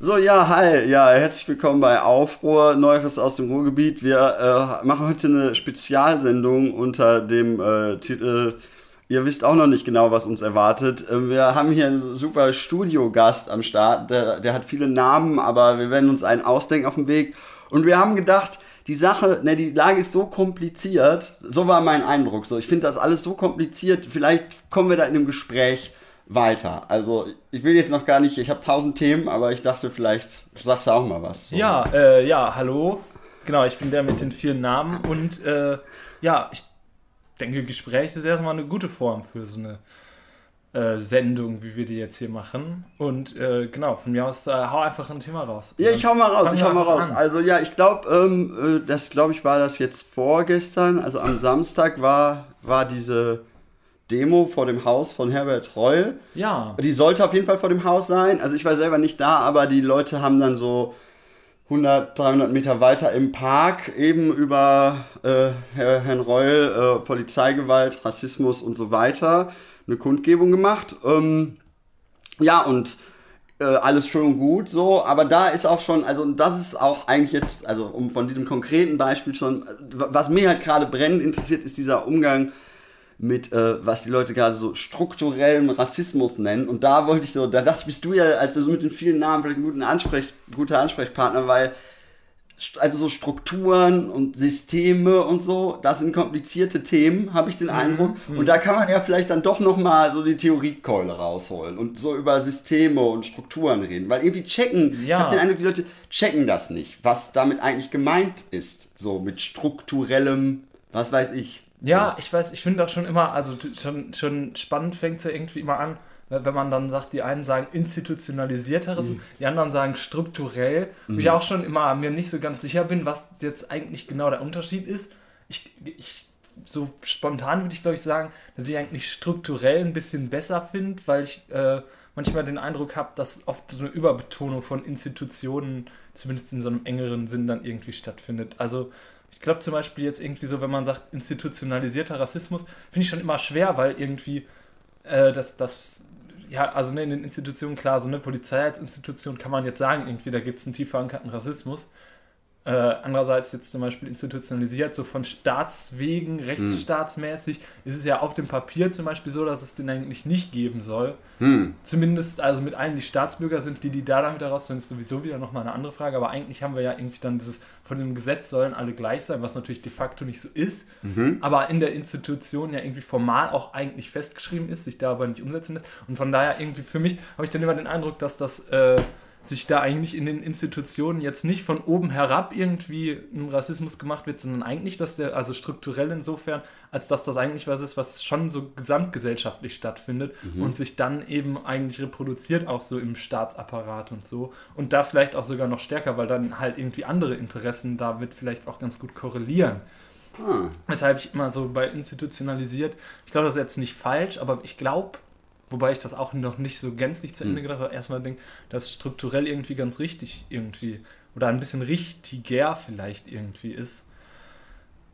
So, ja, hi, ja, herzlich willkommen bei Aufruhr, Neues aus dem Ruhrgebiet. Wir äh, machen heute eine Spezialsendung unter dem äh, Titel Ihr wisst auch noch nicht genau, was uns erwartet. Äh, wir haben hier einen super Studiogast am Start, der, der hat viele Namen, aber wir werden uns einen ausdenken auf dem Weg. Und wir haben gedacht, die Sache, ne, die Lage ist so kompliziert, so war mein Eindruck. So, ich finde das alles so kompliziert, vielleicht kommen wir da in einem Gespräch weiter. Also ich will jetzt noch gar nicht, ich habe tausend Themen, aber ich dachte, vielleicht sagst du auch mal was. So. Ja, äh, ja, hallo. Genau, ich bin der mit den vielen Namen und äh, ja, ich denke, Gespräch ist erstmal eine gute Form für so eine äh, Sendung, wie wir die jetzt hier machen. Und äh, genau, von mir aus, äh, hau einfach ein Thema raus. Ja, ich hau mal raus, ich hau mal raus. An. Also ja, ich glaube, ähm, äh, das glaube ich war das jetzt vorgestern, also am Samstag war, war diese Demo vor dem Haus von Herbert Reul. Ja. Die sollte auf jeden Fall vor dem Haus sein. Also ich war selber nicht da, aber die Leute haben dann so 100, 300 Meter weiter im Park eben über äh, Herrn Reul, äh, Polizeigewalt, Rassismus und so weiter eine Kundgebung gemacht. Ähm, ja, und äh, alles schön und gut so, aber da ist auch schon, also das ist auch eigentlich jetzt, also um von diesem konkreten Beispiel schon, was mir halt gerade brennend interessiert, ist dieser Umgang mit, äh, was die Leute gerade so strukturellem Rassismus nennen. Und da wollte ich so, da dachte ich, bist du ja, als wir so mit den vielen Namen vielleicht ein guter, Ansprech, guter Ansprechpartner, weil also so Strukturen und Systeme und so, das sind komplizierte Themen, habe ich den mhm, Eindruck. Mhm. Und da kann man ja vielleicht dann doch nochmal so die Theoriekeule rausholen und so über Systeme und Strukturen reden. Weil irgendwie checken, ja. ich habe den Eindruck, die Leute checken das nicht, was damit eigentlich gemeint ist. So mit strukturellem, was weiß ich. Ja, ich weiß, ich finde auch schon immer, also schon, schon spannend fängt es ja irgendwie immer an, wenn man dann sagt, die einen sagen institutionalisierteres, mhm. die anderen sagen strukturell, mhm. wo ich auch schon immer mir nicht so ganz sicher bin, was jetzt eigentlich genau der Unterschied ist. Ich, ich so spontan würde ich glaube ich sagen, dass ich eigentlich strukturell ein bisschen besser finde, weil ich äh, manchmal den Eindruck habe, dass oft so eine Überbetonung von Institutionen, zumindest in so einem engeren Sinn, dann irgendwie stattfindet. Also ich glaube zum Beispiel jetzt irgendwie so, wenn man sagt institutionalisierter Rassismus, finde ich schon immer schwer, weil irgendwie äh, das, das, ja, also ne, in den Institutionen, klar, so eine Polizei als Institution kann man jetzt sagen, irgendwie, da gibt es einen tief verankerten Rassismus. Äh, andererseits jetzt zum Beispiel institutionalisiert, so von Staatswegen, rechtsstaatsmäßig, hm. ist es ja auf dem Papier zum Beispiel so, dass es den eigentlich nicht geben soll. Hm. Zumindest also mit allen, die Staatsbürger sind, die, die da dann wieder rausfinden, ist sowieso wieder nochmal eine andere Frage. Aber eigentlich haben wir ja irgendwie dann dieses, von dem Gesetz sollen alle gleich sein, was natürlich de facto nicht so ist. Mhm. Aber in der Institution ja irgendwie formal auch eigentlich festgeschrieben ist, sich da aber nicht umsetzen lässt. Und von daher irgendwie für mich habe ich dann immer den Eindruck, dass das. Äh, sich da eigentlich in den Institutionen jetzt nicht von oben herab irgendwie ein Rassismus gemacht wird, sondern eigentlich, dass der, also strukturell insofern, als dass das eigentlich was ist, was schon so gesamtgesellschaftlich stattfindet mhm. und sich dann eben eigentlich reproduziert, auch so im Staatsapparat und so. Und da vielleicht auch sogar noch stärker, weil dann halt irgendwie andere Interessen damit vielleicht auch ganz gut korrelieren. Hm. Weshalb ich immer so bei institutionalisiert, ich glaube, das ist jetzt nicht falsch, aber ich glaube, Wobei ich das auch noch nicht so gänzlich zu Ende hm. gedacht habe. Erstmal denke, dass strukturell irgendwie ganz richtig irgendwie oder ein bisschen richtiger vielleicht irgendwie ist.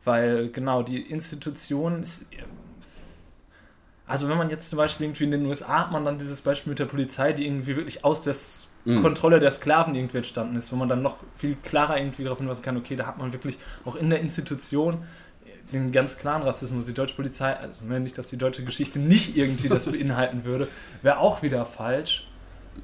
Weil genau die Institution ist. Also wenn man jetzt zum Beispiel irgendwie in den USA hat man dann dieses Beispiel mit der Polizei, die irgendwie wirklich aus der mhm. Kontrolle der Sklaven irgendwie entstanden ist, wo man dann noch viel klarer irgendwie darauf hinweisen kann, okay, da hat man wirklich auch in der Institution den ganz klaren Rassismus. Die deutsche Polizei, also ne, nicht, dass die deutsche Geschichte nicht irgendwie das beinhalten würde, wäre auch wieder falsch.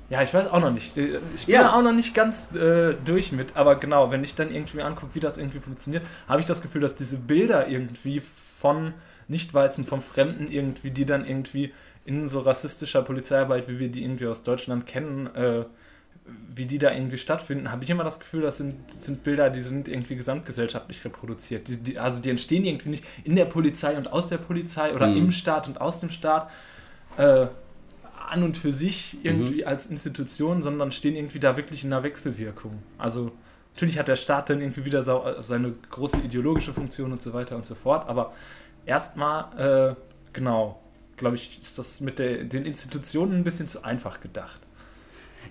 Ja, ich weiß auch noch nicht. Ich bin ja. auch noch nicht ganz äh, durch mit, aber genau, wenn ich dann irgendwie angucke, wie das irgendwie funktioniert, habe ich das Gefühl, dass diese Bilder irgendwie von Nicht-Weißen, von Fremden irgendwie, die dann irgendwie in so rassistischer Polizeiarbeit, wie wir die irgendwie aus Deutschland kennen, äh, wie die da irgendwie stattfinden, habe ich immer das Gefühl, das sind, sind Bilder, die sind irgendwie gesamtgesellschaftlich reproduziert. Die, die, also die entstehen irgendwie nicht in der Polizei und aus der Polizei oder mhm. im Staat und aus dem Staat äh, an und für sich irgendwie mhm. als Institution, sondern stehen irgendwie da wirklich in einer Wechselwirkung. Also natürlich hat der Staat dann irgendwie wieder so, seine große ideologische Funktion und so weiter und so fort, aber erstmal, äh, genau, glaube ich, ist das mit der, den Institutionen ein bisschen zu einfach gedacht.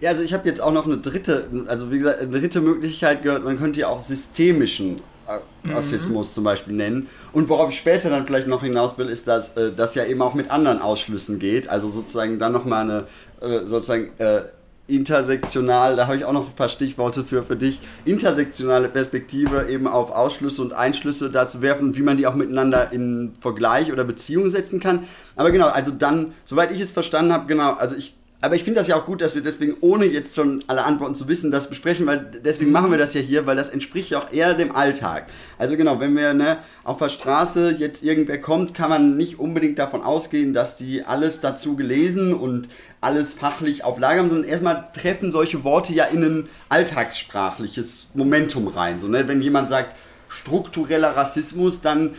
Ja, also ich habe jetzt auch noch eine dritte, also wie gesagt, eine dritte Möglichkeit gehört, man könnte ja auch systemischen äh, Rassismus mhm. zum Beispiel nennen. Und worauf ich später dann vielleicht noch hinaus will, ist, dass das ja eben auch mit anderen Ausschlüssen geht. Also sozusagen dann nochmal eine, äh, sozusagen, äh, intersektional, da habe ich auch noch ein paar Stichworte für, für dich, intersektionale Perspektive eben auf Ausschlüsse und Einschlüsse da zu werfen und wie man die auch miteinander in Vergleich oder Beziehung setzen kann. Aber genau, also dann, soweit ich es verstanden habe, genau, also ich aber ich finde das ja auch gut, dass wir deswegen, ohne jetzt schon alle Antworten zu wissen, das besprechen, weil deswegen machen wir das ja hier, weil das entspricht ja auch eher dem Alltag. Also genau, wenn wir ne, auf der Straße jetzt irgendwer kommt, kann man nicht unbedingt davon ausgehen, dass die alles dazu gelesen und alles fachlich auf Lager haben, sondern erstmal treffen solche Worte ja in ein alltagssprachliches Momentum rein. So, ne? Wenn jemand sagt struktureller Rassismus, dann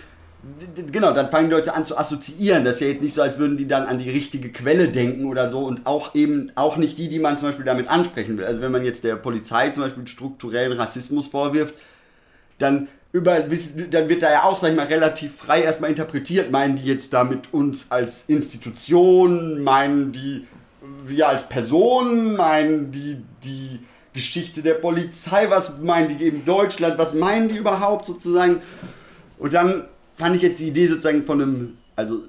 genau, dann fangen die Leute an zu assoziieren. Das ist ja jetzt nicht so, als würden die dann an die richtige Quelle denken oder so und auch eben auch nicht die, die man zum Beispiel damit ansprechen will. Also wenn man jetzt der Polizei zum Beispiel strukturellen Rassismus vorwirft, dann über, dann wird da ja auch, sag ich mal, relativ frei erstmal interpretiert. Meinen die jetzt damit uns als Institution, meinen die wir als Person, meinen die die Geschichte der Polizei, was meinen die eben Deutschland, was meinen die überhaupt sozusagen? Und dann fand ich jetzt die Idee sozusagen von einem, also,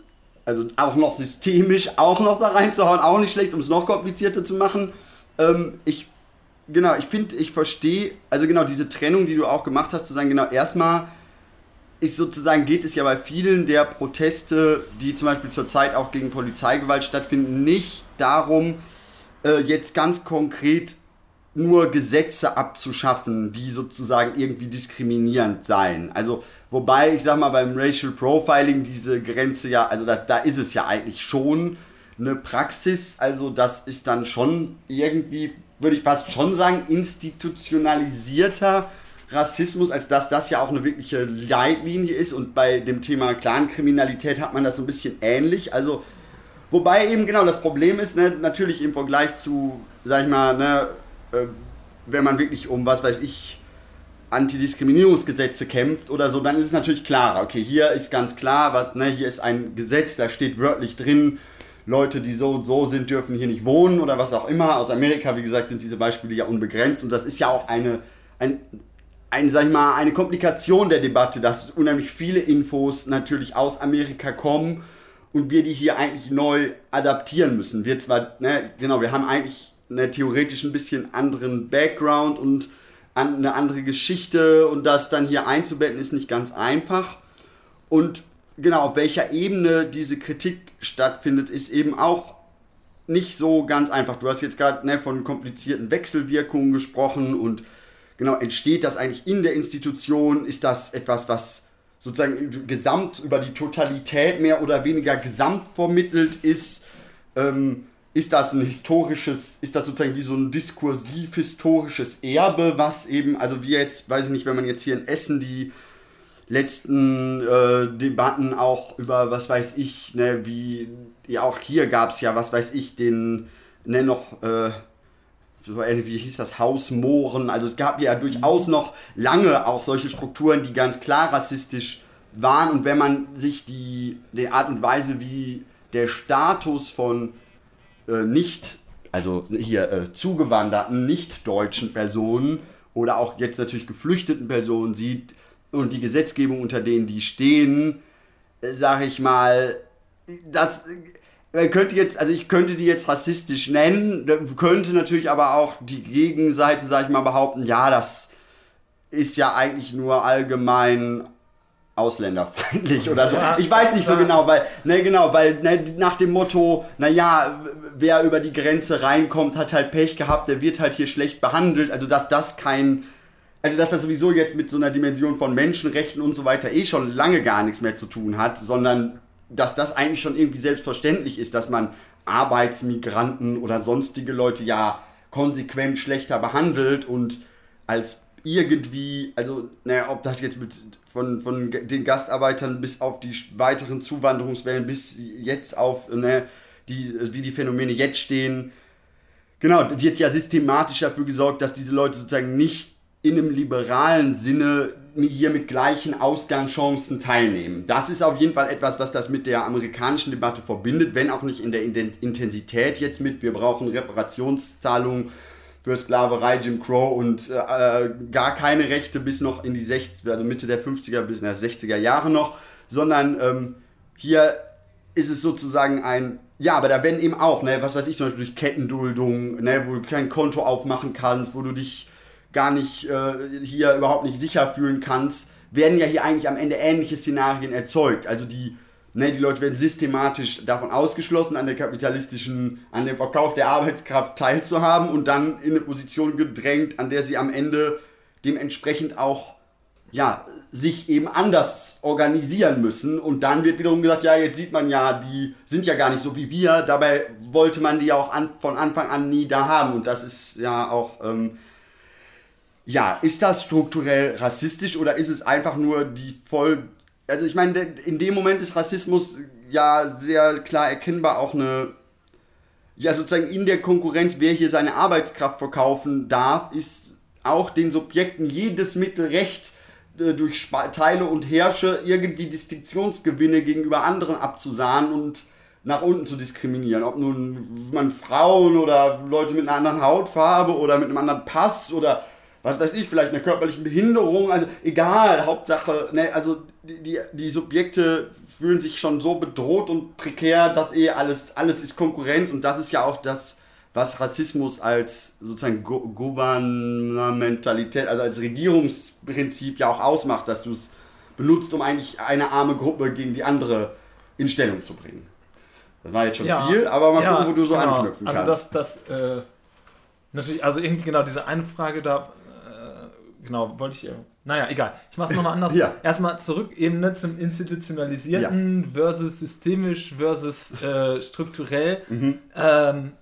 also auch noch systemisch, auch noch da reinzuhauen, auch nicht schlecht, um es noch komplizierter zu machen. Ähm, ich, genau, ich finde, ich verstehe, also genau diese Trennung, die du auch gemacht hast, zu sagen, genau, erstmal ist sozusagen, geht es ja bei vielen der Proteste, die zum Beispiel zurzeit auch gegen Polizeigewalt stattfinden, nicht darum, äh, jetzt ganz konkret nur Gesetze abzuschaffen, die sozusagen irgendwie diskriminierend seien. Also, wobei, ich sag mal, beim Racial Profiling diese Grenze ja, also da, da ist es ja eigentlich schon eine Praxis, also das ist dann schon irgendwie, würde ich fast schon sagen, institutionalisierter Rassismus, als dass das ja auch eine wirkliche Leitlinie ist. Und bei dem Thema Clankriminalität hat man das so ein bisschen ähnlich, also Wobei eben genau das Problem ist, ne, natürlich im Vergleich zu, sag ich mal, ne, wenn man wirklich um, was weiß ich, Antidiskriminierungsgesetze kämpft oder so, dann ist es natürlich klarer. Okay, hier ist ganz klar, was, ne, hier ist ein Gesetz, da steht wörtlich drin, Leute, die so und so sind, dürfen hier nicht wohnen oder was auch immer. Aus Amerika, wie gesagt, sind diese Beispiele ja unbegrenzt und das ist ja auch eine, ein, ein, sag ich mal, eine Komplikation der Debatte, dass unheimlich viele Infos natürlich aus Amerika kommen und wir die hier eigentlich neu adaptieren müssen. Wir zwar, ne, genau, wir haben eigentlich eine theoretisch ein bisschen anderen Background und eine andere Geschichte und das dann hier einzubetten ist nicht ganz einfach. Und genau, auf welcher Ebene diese Kritik stattfindet, ist eben auch nicht so ganz einfach. Du hast jetzt gerade ne, von komplizierten Wechselwirkungen gesprochen und genau, entsteht das eigentlich in der Institution? Ist das etwas, was sozusagen gesamt über die Totalität mehr oder weniger gesamt vermittelt ist? Ähm, ist das ein historisches, ist das sozusagen wie so ein diskursiv-historisches Erbe, was eben, also wie jetzt, weiß ich nicht, wenn man jetzt hier in Essen die letzten äh, Debatten auch über, was weiß ich, ne, wie, ja auch hier gab es ja, was weiß ich, den, ne, noch, äh, so wie hieß das, Hausmohren, also es gab ja durchaus noch lange auch solche Strukturen, die ganz klar rassistisch waren. Und wenn man sich die, die Art und Weise, wie der Status von äh, nicht, also hier äh, zugewanderten, nicht deutschen Personen oder auch jetzt natürlich geflüchteten Personen sieht und die Gesetzgebung, unter denen die stehen, äh, sage ich mal, das äh, könnte jetzt, also ich könnte die jetzt rassistisch nennen, könnte natürlich aber auch die Gegenseite, sage ich mal, behaupten, ja, das ist ja eigentlich nur allgemein ausländerfeindlich oder so. Ja, ich weiß nicht so genau, weil, ne, genau, weil ne, nach dem Motto, naja, wer über die Grenze reinkommt, hat halt Pech gehabt, der wird halt hier schlecht behandelt. Also, dass das kein, also, dass das sowieso jetzt mit so einer Dimension von Menschenrechten und so weiter eh schon lange gar nichts mehr zu tun hat, sondern dass das eigentlich schon irgendwie selbstverständlich ist, dass man Arbeitsmigranten oder sonstige Leute ja konsequent schlechter behandelt und als irgendwie, also, naja, ob das jetzt mit von, von den Gastarbeitern bis auf die weiteren Zuwanderungswellen, bis jetzt auf, ne, die, wie die Phänomene jetzt stehen. Genau, wird ja systematisch dafür gesorgt, dass diese Leute sozusagen nicht in einem liberalen Sinne hier mit gleichen Ausgangschancen teilnehmen. Das ist auf jeden Fall etwas, was das mit der amerikanischen Debatte verbindet, wenn auch nicht in der Intensität jetzt mit, wir brauchen Reparationszahlungen für Sklaverei, Jim Crow und äh, gar keine Rechte bis noch in die 60, also Mitte der 50er bis in die 60er Jahre noch, sondern ähm, hier ist es sozusagen ein, Ja, aber da werden eben auch, ne, was weiß ich, zum Beispiel durch Kettenduldung, ne, wo du kein Konto aufmachen kannst, wo du dich gar nicht äh, hier überhaupt nicht sicher fühlen kannst, werden ja hier eigentlich am Ende ähnliche Szenarien erzeugt. Also die, ne, die Leute werden systematisch davon ausgeschlossen, an der kapitalistischen, an dem Verkauf der Arbeitskraft teilzuhaben und dann in eine Position gedrängt, an der sie am Ende dementsprechend auch ja, sich eben anders organisieren müssen. Und dann wird wiederum gesagt, ja, jetzt sieht man ja, die sind ja gar nicht so wie wir. Dabei wollte man die ja auch an, von Anfang an nie da haben. Und das ist ja auch, ähm, ja, ist das strukturell rassistisch oder ist es einfach nur die voll... Also ich meine, in dem Moment ist Rassismus ja sehr klar erkennbar auch eine... Ja, sozusagen in der Konkurrenz, wer hier seine Arbeitskraft verkaufen darf, ist auch den Subjekten jedes Mittel recht, äh, durch Teile und Herrsche irgendwie Distinktionsgewinne gegenüber anderen abzusahnen und nach unten zu diskriminieren. Ob nun man Frauen oder Leute mit einer anderen Hautfarbe oder mit einem anderen Pass oder was weiß ich, vielleicht einer körperlichen Behinderung, also egal, Hauptsache, ne, also die, die, die Subjekte fühlen sich schon so bedroht und prekär, dass eh alles, alles ist Konkurrenz und das ist ja auch das, was Rassismus als sozusagen Go Gouvernementalität, also als Regierungsprinzip ja auch ausmacht, dass du es benutzt, um eigentlich eine arme Gruppe gegen die andere in Stellung zu bringen. Das war jetzt schon ja, viel, aber mal ja, gucken, wo du so genau. anknüpfen kannst. Also das, das äh, natürlich, also irgendwie genau diese eine Frage da, genau, wollte ich, naja, egal. Ich mache es nochmal anders. ja. Erstmal zurück eben ne, zum institutionalisierten ja. versus systemisch versus äh, strukturell. Mhm. Ähm,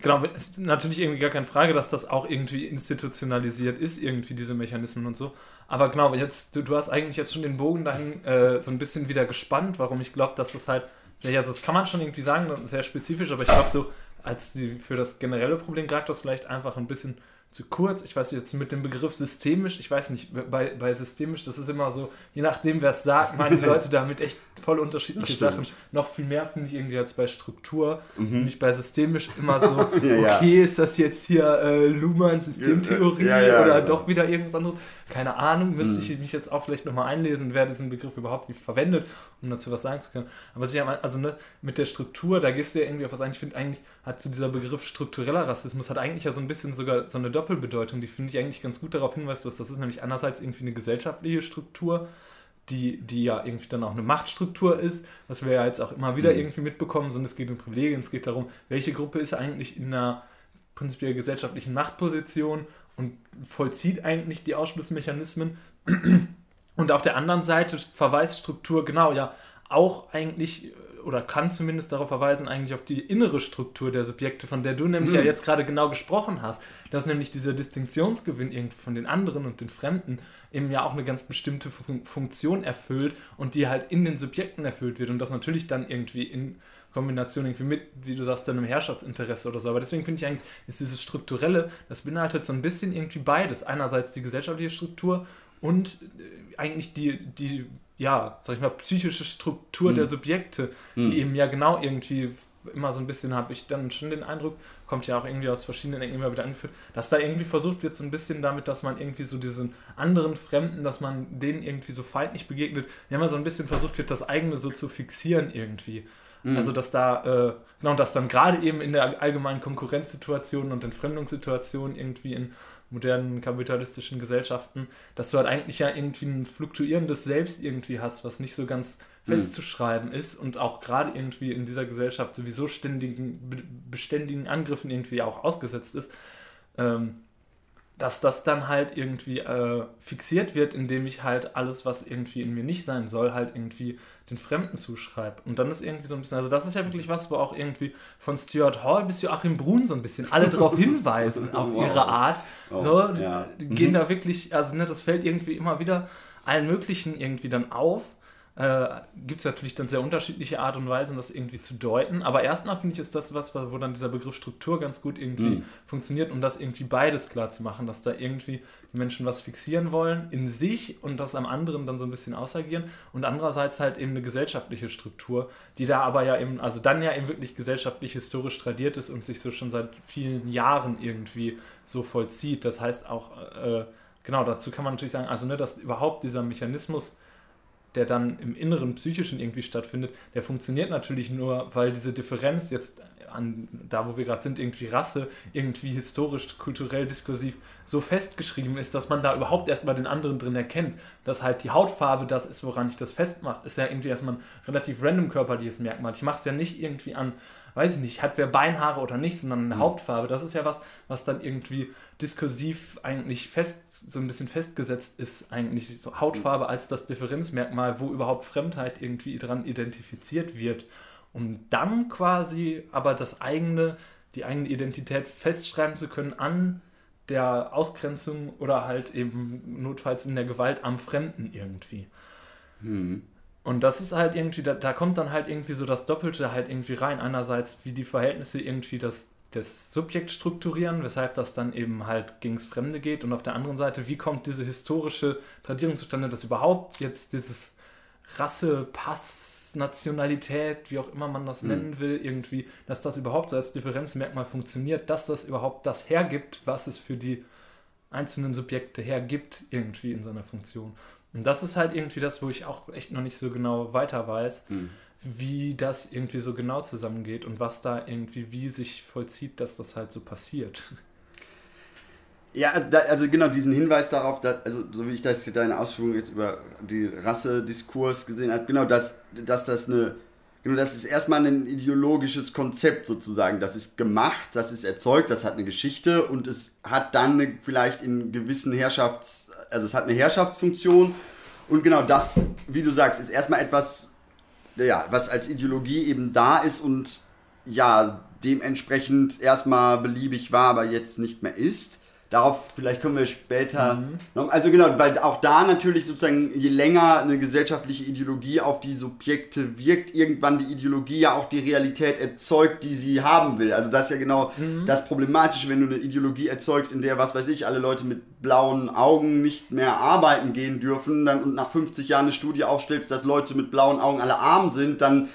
Genau, ist natürlich irgendwie gar keine Frage, dass das auch irgendwie institutionalisiert ist, irgendwie diese Mechanismen und so. Aber genau, jetzt, du, du hast eigentlich jetzt schon den Bogen dahin äh, so ein bisschen wieder gespannt, warum ich glaube, dass das halt, ja, also das kann man schon irgendwie sagen, sehr spezifisch, aber ich glaube so, als die, für das generelle Problem greift das vielleicht einfach ein bisschen zu kurz. Ich weiß jetzt mit dem Begriff systemisch, ich weiß nicht, bei, bei systemisch, das ist immer so, je nachdem, wer es sagt, meinen die Leute damit echt voll unterschiedliche Sachen. Noch viel mehr finde ich irgendwie als bei Struktur. Mhm. Nicht bei systemisch immer so, ja, okay, ist das jetzt hier äh, Luhmann Systemtheorie ja, ja, oder doch wieder irgendwas anderes? Keine Ahnung, müsste ich mich jetzt auch vielleicht nochmal einlesen, wer diesen Begriff überhaupt wie verwendet, um dazu was sagen zu können. Aber sicher, also ne, mit der Struktur, da gehst du ja irgendwie auf was ein. Ich finde eigentlich, hat zu dieser Begriff struktureller Rassismus, hat eigentlich ja so ein bisschen sogar so eine Doppelbedeutung, die finde ich eigentlich ganz gut darauf hinweist, dass das ist nämlich einerseits irgendwie eine gesellschaftliche Struktur, die, die ja irgendwie dann auch eine Machtstruktur ist, was wir ja jetzt auch immer wieder mhm. irgendwie mitbekommen, sondern es geht um Privilegien, es geht darum, welche Gruppe ist eigentlich in einer prinzipiell gesellschaftlichen Machtposition und vollzieht eigentlich die Ausschlussmechanismen. Und auf der anderen Seite verweist Struktur genau ja auch eigentlich oder kann zumindest darauf verweisen, eigentlich auf die innere Struktur der Subjekte, von der du nämlich mhm. ja jetzt gerade genau gesprochen hast, dass nämlich dieser Distinktionsgewinn irgendwie von den anderen und den Fremden eben ja auch eine ganz bestimmte Fun Funktion erfüllt und die halt in den Subjekten erfüllt wird und das natürlich dann irgendwie in Kombination irgendwie mit, wie du sagst, deinem Herrschaftsinteresse oder so. Aber deswegen finde ich eigentlich, ist dieses Strukturelle, das beinhaltet so ein bisschen irgendwie beides. Einerseits die gesellschaftliche Struktur und äh, eigentlich die, die ja, sag ich mal, psychische Struktur mhm. der Subjekte, die mhm. eben ja genau irgendwie immer so ein bisschen, habe ich dann schon den Eindruck, kommt ja auch irgendwie aus verschiedenen Ecken immer wieder angeführt, dass da irgendwie versucht wird, so ein bisschen damit, dass man irgendwie so diesen anderen Fremden, dass man denen irgendwie so feindlich begegnet, ja immer so ein bisschen versucht wird, das eigene so zu fixieren irgendwie. Mhm. Also dass da, äh, genau, dass dann gerade eben in der allgemeinen Konkurrenzsituation und Entfremdungssituation irgendwie in modernen kapitalistischen Gesellschaften, dass du halt eigentlich ja irgendwie ein fluktuierendes Selbst irgendwie hast, was nicht so ganz hm. festzuschreiben ist und auch gerade irgendwie in dieser Gesellschaft sowieso ständigen, beständigen Angriffen irgendwie auch ausgesetzt ist, ähm, dass das dann halt irgendwie äh, fixiert wird, indem ich halt alles, was irgendwie in mir nicht sein soll, halt irgendwie den Fremden zuschreibe. Und dann ist irgendwie so ein bisschen, also das ist ja wirklich was, wo auch irgendwie von Stuart Hall bis Joachim Brun so ein bisschen alle darauf hinweisen, auf wow. ihre Art. Oh, so, ja. gehen mhm. da wirklich, also ne, das fällt irgendwie immer wieder allen möglichen irgendwie dann auf äh, gibt es natürlich dann sehr unterschiedliche Art und Weisen, das irgendwie zu deuten. Aber erstmal finde ich, ist das was, wo dann dieser Begriff Struktur ganz gut irgendwie mhm. funktioniert, um das irgendwie beides klar zu machen, dass da irgendwie Menschen was fixieren wollen in sich und das am anderen dann so ein bisschen ausagieren und andererseits halt eben eine gesellschaftliche Struktur, die da aber ja eben, also dann ja eben wirklich gesellschaftlich historisch tradiert ist und sich so schon seit vielen Jahren irgendwie so vollzieht. Das heißt auch, äh, genau, dazu kann man natürlich sagen, also ne, dass überhaupt dieser Mechanismus der dann im Inneren psychischen irgendwie stattfindet, der funktioniert natürlich nur, weil diese Differenz jetzt an da, wo wir gerade sind, irgendwie Rasse, irgendwie historisch, kulturell, diskursiv so festgeschrieben ist, dass man da überhaupt erstmal den anderen drin erkennt, dass halt die Hautfarbe das ist, woran ich das festmache, ist ja irgendwie erstmal ein relativ random körperliches Merkmal. Ich mache es ja nicht irgendwie an, weiß ich nicht, hat wer Beinhaare oder nicht, sondern eine mhm. Hautfarbe. Das ist ja was, was dann irgendwie diskursiv eigentlich fest, so ein bisschen festgesetzt ist, eigentlich so Hautfarbe als das Differenzmerkmal, wo überhaupt Fremdheit irgendwie dran identifiziert wird um dann quasi aber das eigene, die eigene Identität festschreiben zu können an der Ausgrenzung oder halt eben notfalls in der Gewalt am Fremden irgendwie. Hm. Und das ist halt irgendwie, da, da kommt dann halt irgendwie so das Doppelte halt irgendwie rein. Einerseits, wie die Verhältnisse irgendwie das, das Subjekt strukturieren, weshalb das dann eben halt gegens Fremde geht. Und auf der anderen Seite, wie kommt diese historische Tradierung zustande, dass überhaupt jetzt dieses Rasse, Pass, Nationalität, wie auch immer man das mhm. nennen will, irgendwie, dass das überhaupt so als Differenzmerkmal funktioniert, dass das überhaupt das hergibt, was es für die einzelnen Subjekte hergibt, irgendwie in seiner Funktion. Und das ist halt irgendwie das, wo ich auch echt noch nicht so genau weiter weiß, mhm. wie das irgendwie so genau zusammengeht und was da irgendwie, wie sich vollzieht, dass das halt so passiert. Ja, da, also genau diesen Hinweis darauf, dass, also so wie ich das für deine Ausführungen jetzt über die Rassediskurs gesehen habe, genau, dass, dass das eine, genau, das ist erstmal ein ideologisches Konzept sozusagen. Das ist gemacht, das ist erzeugt, das hat eine Geschichte und es hat dann eine, vielleicht in gewissen Herrschafts-, also es hat eine Herrschaftsfunktion und genau das, wie du sagst, ist erstmal etwas, ja, was als Ideologie eben da ist und ja, dementsprechend erstmal beliebig war, aber jetzt nicht mehr ist. Darauf vielleicht kommen wir später. Mhm. Noch, also genau, weil auch da natürlich sozusagen, je länger eine gesellschaftliche Ideologie auf die Subjekte wirkt, irgendwann die Ideologie ja auch die Realität erzeugt, die sie haben will. Also das ist ja genau mhm. das Problematische, wenn du eine Ideologie erzeugst, in der, was weiß ich, alle Leute mit blauen Augen nicht mehr arbeiten gehen dürfen dann, und nach 50 Jahren eine Studie aufstellst, dass Leute mit blauen Augen alle arm sind, dann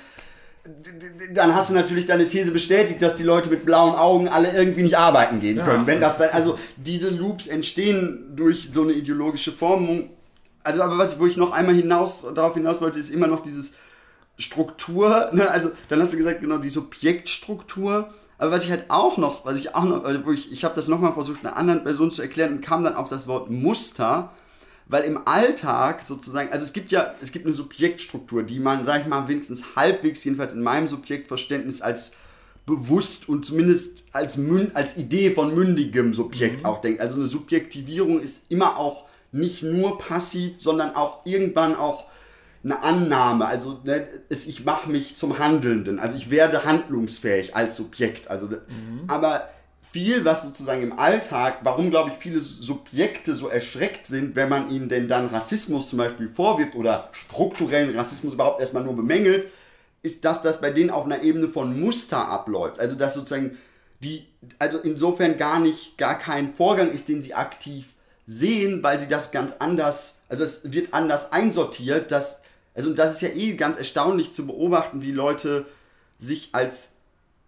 dann hast du natürlich deine These bestätigt, dass die Leute mit blauen Augen alle irgendwie nicht arbeiten gehen können. Ja, Wenn das dann, also diese Loops entstehen durch so eine ideologische Formung. Also, aber was, wo ich noch einmal hinaus, darauf hinaus wollte, ist immer noch dieses Struktur, ne? also dann hast du gesagt, genau, die Subjektstruktur. Aber was ich halt auch noch, was ich auch noch, also wo ich, ich habe das nochmal versucht, einer anderen Person zu erklären und kam dann auf das Wort Muster weil im Alltag sozusagen, also es gibt ja, es gibt eine Subjektstruktur, die man, sag ich mal, wenigstens halbwegs, jedenfalls in meinem Subjektverständnis, als bewusst und zumindest als, Mün als Idee von mündigem Subjekt mhm. auch denkt. Also eine Subjektivierung ist immer auch nicht nur passiv, sondern auch irgendwann auch eine Annahme. Also ne, ich mache mich zum Handelnden. Also ich werde handlungsfähig als Subjekt. Also, mhm. aber viel, was sozusagen im Alltag, warum glaube ich viele Subjekte so erschreckt sind, wenn man ihnen denn dann Rassismus zum Beispiel vorwirft oder strukturellen Rassismus überhaupt erstmal nur bemängelt, ist, dass das bei denen auf einer Ebene von Muster abläuft. Also dass sozusagen die, also insofern gar nicht, gar kein Vorgang ist, den sie aktiv sehen, weil sie das ganz anders, also es wird anders einsortiert, dass, also das ist ja eh ganz erstaunlich zu beobachten, wie Leute sich als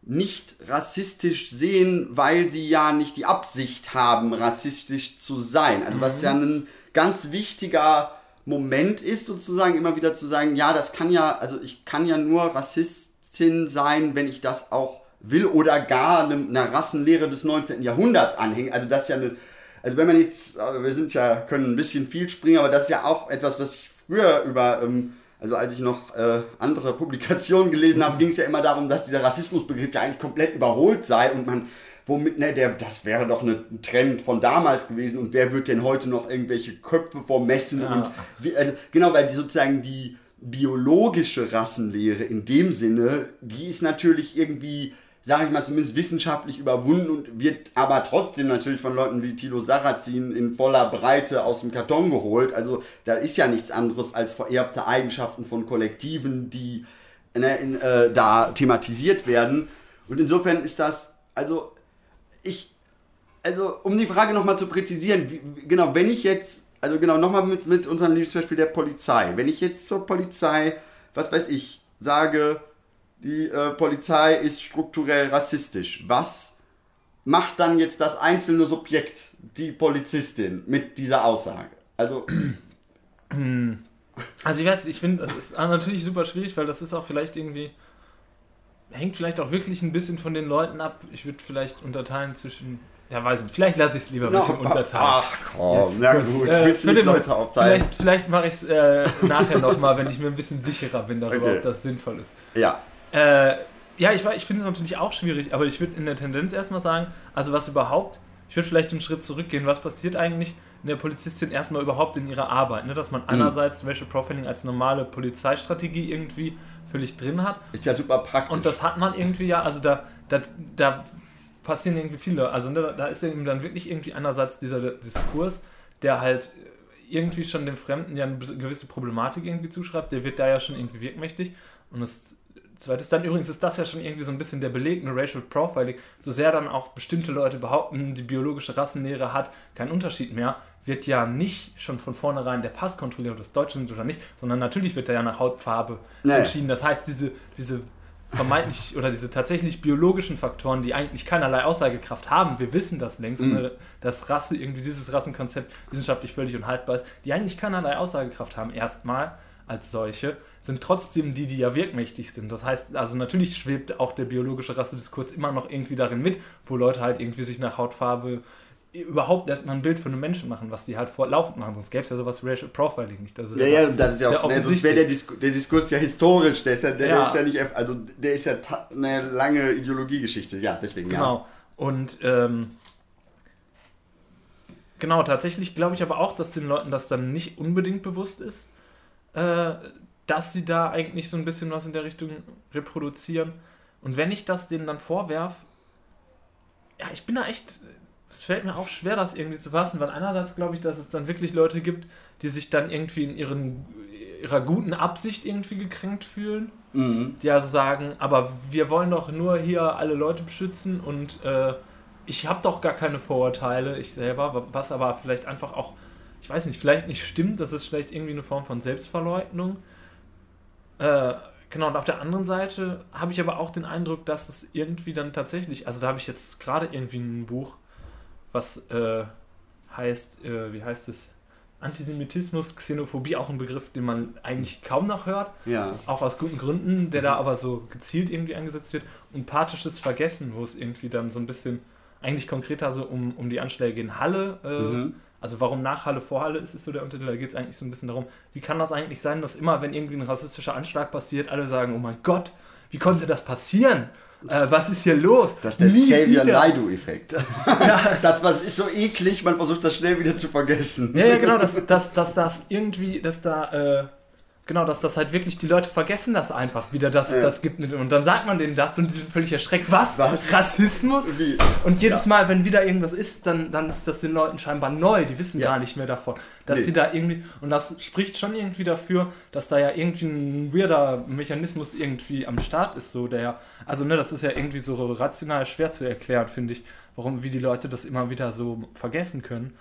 nicht rassistisch sehen, weil sie ja nicht die Absicht haben, rassistisch zu sein. Also was ja mhm. ein ganz wichtiger Moment ist, sozusagen immer wieder zu sagen, ja, das kann ja, also ich kann ja nur Rassistin sein, wenn ich das auch will oder gar einer Rassenlehre des 19. Jahrhunderts anhängen. Also das ist ja eine, also wenn man jetzt, wir sind ja, können ein bisschen viel springen, aber das ist ja auch etwas, was ich früher über ähm, also als ich noch äh, andere Publikationen gelesen habe, ging es ja immer darum, dass dieser Rassismusbegriff ja eigentlich komplett überholt sei und man, womit, ne, der, das wäre doch ein Trend von damals gewesen und wer wird denn heute noch irgendwelche Köpfe vermessen ja. und wie, also, genau, weil die sozusagen die biologische Rassenlehre in dem Sinne, die ist natürlich irgendwie sage ich mal, zumindest wissenschaftlich überwunden und wird aber trotzdem natürlich von Leuten wie Tilo Sarrazin in voller Breite aus dem Karton geholt. Also da ist ja nichts anderes als vererbte Eigenschaften von Kollektiven, die ne, in, äh, da thematisiert werden. Und insofern ist das, also ich, also um die Frage nochmal zu präzisieren, wie, genau, wenn ich jetzt, also genau, nochmal mit, mit unserem Lieblingsbeispiel der Polizei, wenn ich jetzt zur Polizei, was weiß ich, sage, die äh, Polizei ist strukturell rassistisch. Was macht dann jetzt das einzelne Subjekt, die Polizistin, mit dieser Aussage? Also. Also ich weiß, ich finde, das ist natürlich super schwierig, weil das ist auch vielleicht irgendwie, hängt vielleicht auch wirklich ein bisschen von den Leuten ab. Ich würde vielleicht unterteilen zwischen ja, weiß nicht. Vielleicht lasse ich es lieber no, mit dem Unterteilen. Ach komm, Jetzt, na gut. Äh, Willst du nicht Leute aufteilen? Vielleicht, vielleicht mache ich es äh, nachher nochmal, wenn ich mir ein bisschen sicherer bin darüber, okay. ob das sinnvoll ist. Ja. Äh, ja, ich, ich finde es natürlich auch schwierig, aber ich würde in der Tendenz erstmal sagen, also was überhaupt, ich würde vielleicht einen Schritt zurückgehen, was passiert eigentlich in der Polizistin erstmal überhaupt in ihrer Arbeit, ne? dass man mhm. einerseits Racial Profiling als normale Polizeistrategie irgendwie völlig drin hat. Ist ja super praktisch. Und das hat man irgendwie ja, also da, da, da passieren irgendwie viele. Also ne, da ist eben dann wirklich irgendwie einerseits dieser Diskurs, der halt irgendwie schon dem Fremden ja eine gewisse Problematik irgendwie zuschreibt, der wird da ja schon irgendwie wirkmächtig. Und das Zweite ist dann übrigens ist das ja schon irgendwie so ein bisschen der Beleg, eine Racial Profiling, so sehr dann auch bestimmte Leute behaupten, die biologische Rassenlehre hat keinen Unterschied mehr, wird ja nicht schon von vornherein der Pass kontrolliert, ob das Deutsche sind oder nicht, sondern natürlich wird da ja nach Hautfarbe nee. entschieden. Das heißt, diese, diese vermeintlich oder diese tatsächlich biologischen Faktoren, die eigentlich keinerlei Aussagekraft haben, wir wissen das längst, mhm. dass Rasse irgendwie dieses Rassenkonzept wissenschaftlich völlig unhaltbar ist, die eigentlich keinerlei Aussagekraft haben, erstmal als solche, sind trotzdem die, die ja wirkmächtig sind. Das heißt, also natürlich schwebt auch der biologische Rassediskurs immer noch irgendwie darin mit, wo Leute halt irgendwie sich nach Hautfarbe überhaupt erstmal ein Bild von einem Menschen machen, was die halt laufend machen. Sonst gäbe es ja sowas wie Racial Profiling nicht. Das ja, ja, das ist ja, auch, ne, sonst wäre der, Disku der Diskurs ja historisch. Der ist ja, der, ja. der ist ja nicht, also der ist ja eine lange Ideologiegeschichte. Ja, deswegen, genau. ja. Und ähm, genau, tatsächlich glaube ich aber auch, dass den Leuten das dann nicht unbedingt bewusst ist, äh, dass sie da eigentlich so ein bisschen was in der Richtung reproduzieren. Und wenn ich das denen dann vorwerfe, ja, ich bin da echt es fällt mir auch schwer, das irgendwie zu fassen, weil einerseits glaube ich, dass es dann wirklich Leute gibt, die sich dann irgendwie in ihren, ihrer guten Absicht irgendwie gekränkt fühlen. Mhm. Die also sagen, aber wir wollen doch nur hier alle Leute beschützen und äh, ich habe doch gar keine Vorurteile, ich selber, was aber vielleicht einfach auch, ich weiß nicht, vielleicht nicht stimmt, das ist vielleicht irgendwie eine Form von Selbstverleugnung. Äh, genau, und auf der anderen Seite habe ich aber auch den Eindruck, dass es irgendwie dann tatsächlich, also da habe ich jetzt gerade irgendwie ein Buch was äh, heißt, äh, wie heißt es? Antisemitismus, Xenophobie, auch ein Begriff, den man eigentlich kaum noch hört. Ja. Auch aus guten Gründen, der da aber so gezielt irgendwie eingesetzt wird. Und pathisches Vergessen, wo es irgendwie dann so ein bisschen eigentlich konkreter so um, um die Anschläge in Halle, äh, mhm. Also warum nach Halle vor Halle ist, ist so der Untertitel. Da geht es eigentlich so ein bisschen darum, wie kann das eigentlich sein, dass immer, wenn irgendwie ein rassistischer Anschlag passiert, alle sagen, oh mein Gott, wie konnte das passieren? Äh, was ist hier los? Das ist der Xavier Naidu-Effekt. Das, ja, das was ist so eklig, man versucht das schnell wieder zu vergessen. Ja, ja, genau, dass, dass, dass das irgendwie, dass da äh, Genau, dass das halt wirklich, die Leute vergessen das einfach wieder, dass es das gibt. Und dann sagt man denen das und die sind völlig erschreckt. Was? Was? Rassismus? Wie? Und jedes ja. Mal, wenn wieder irgendwas ist, dann, dann ist das den Leuten scheinbar neu. Die wissen ja. gar nicht mehr davon. Dass nee. sie da irgendwie, und das spricht schon irgendwie dafür, dass da ja irgendwie ein weirder Mechanismus irgendwie am Start ist, so der, also ne, das ist ja irgendwie so rational schwer zu erklären, finde ich, warum, wie die Leute das immer wieder so vergessen können.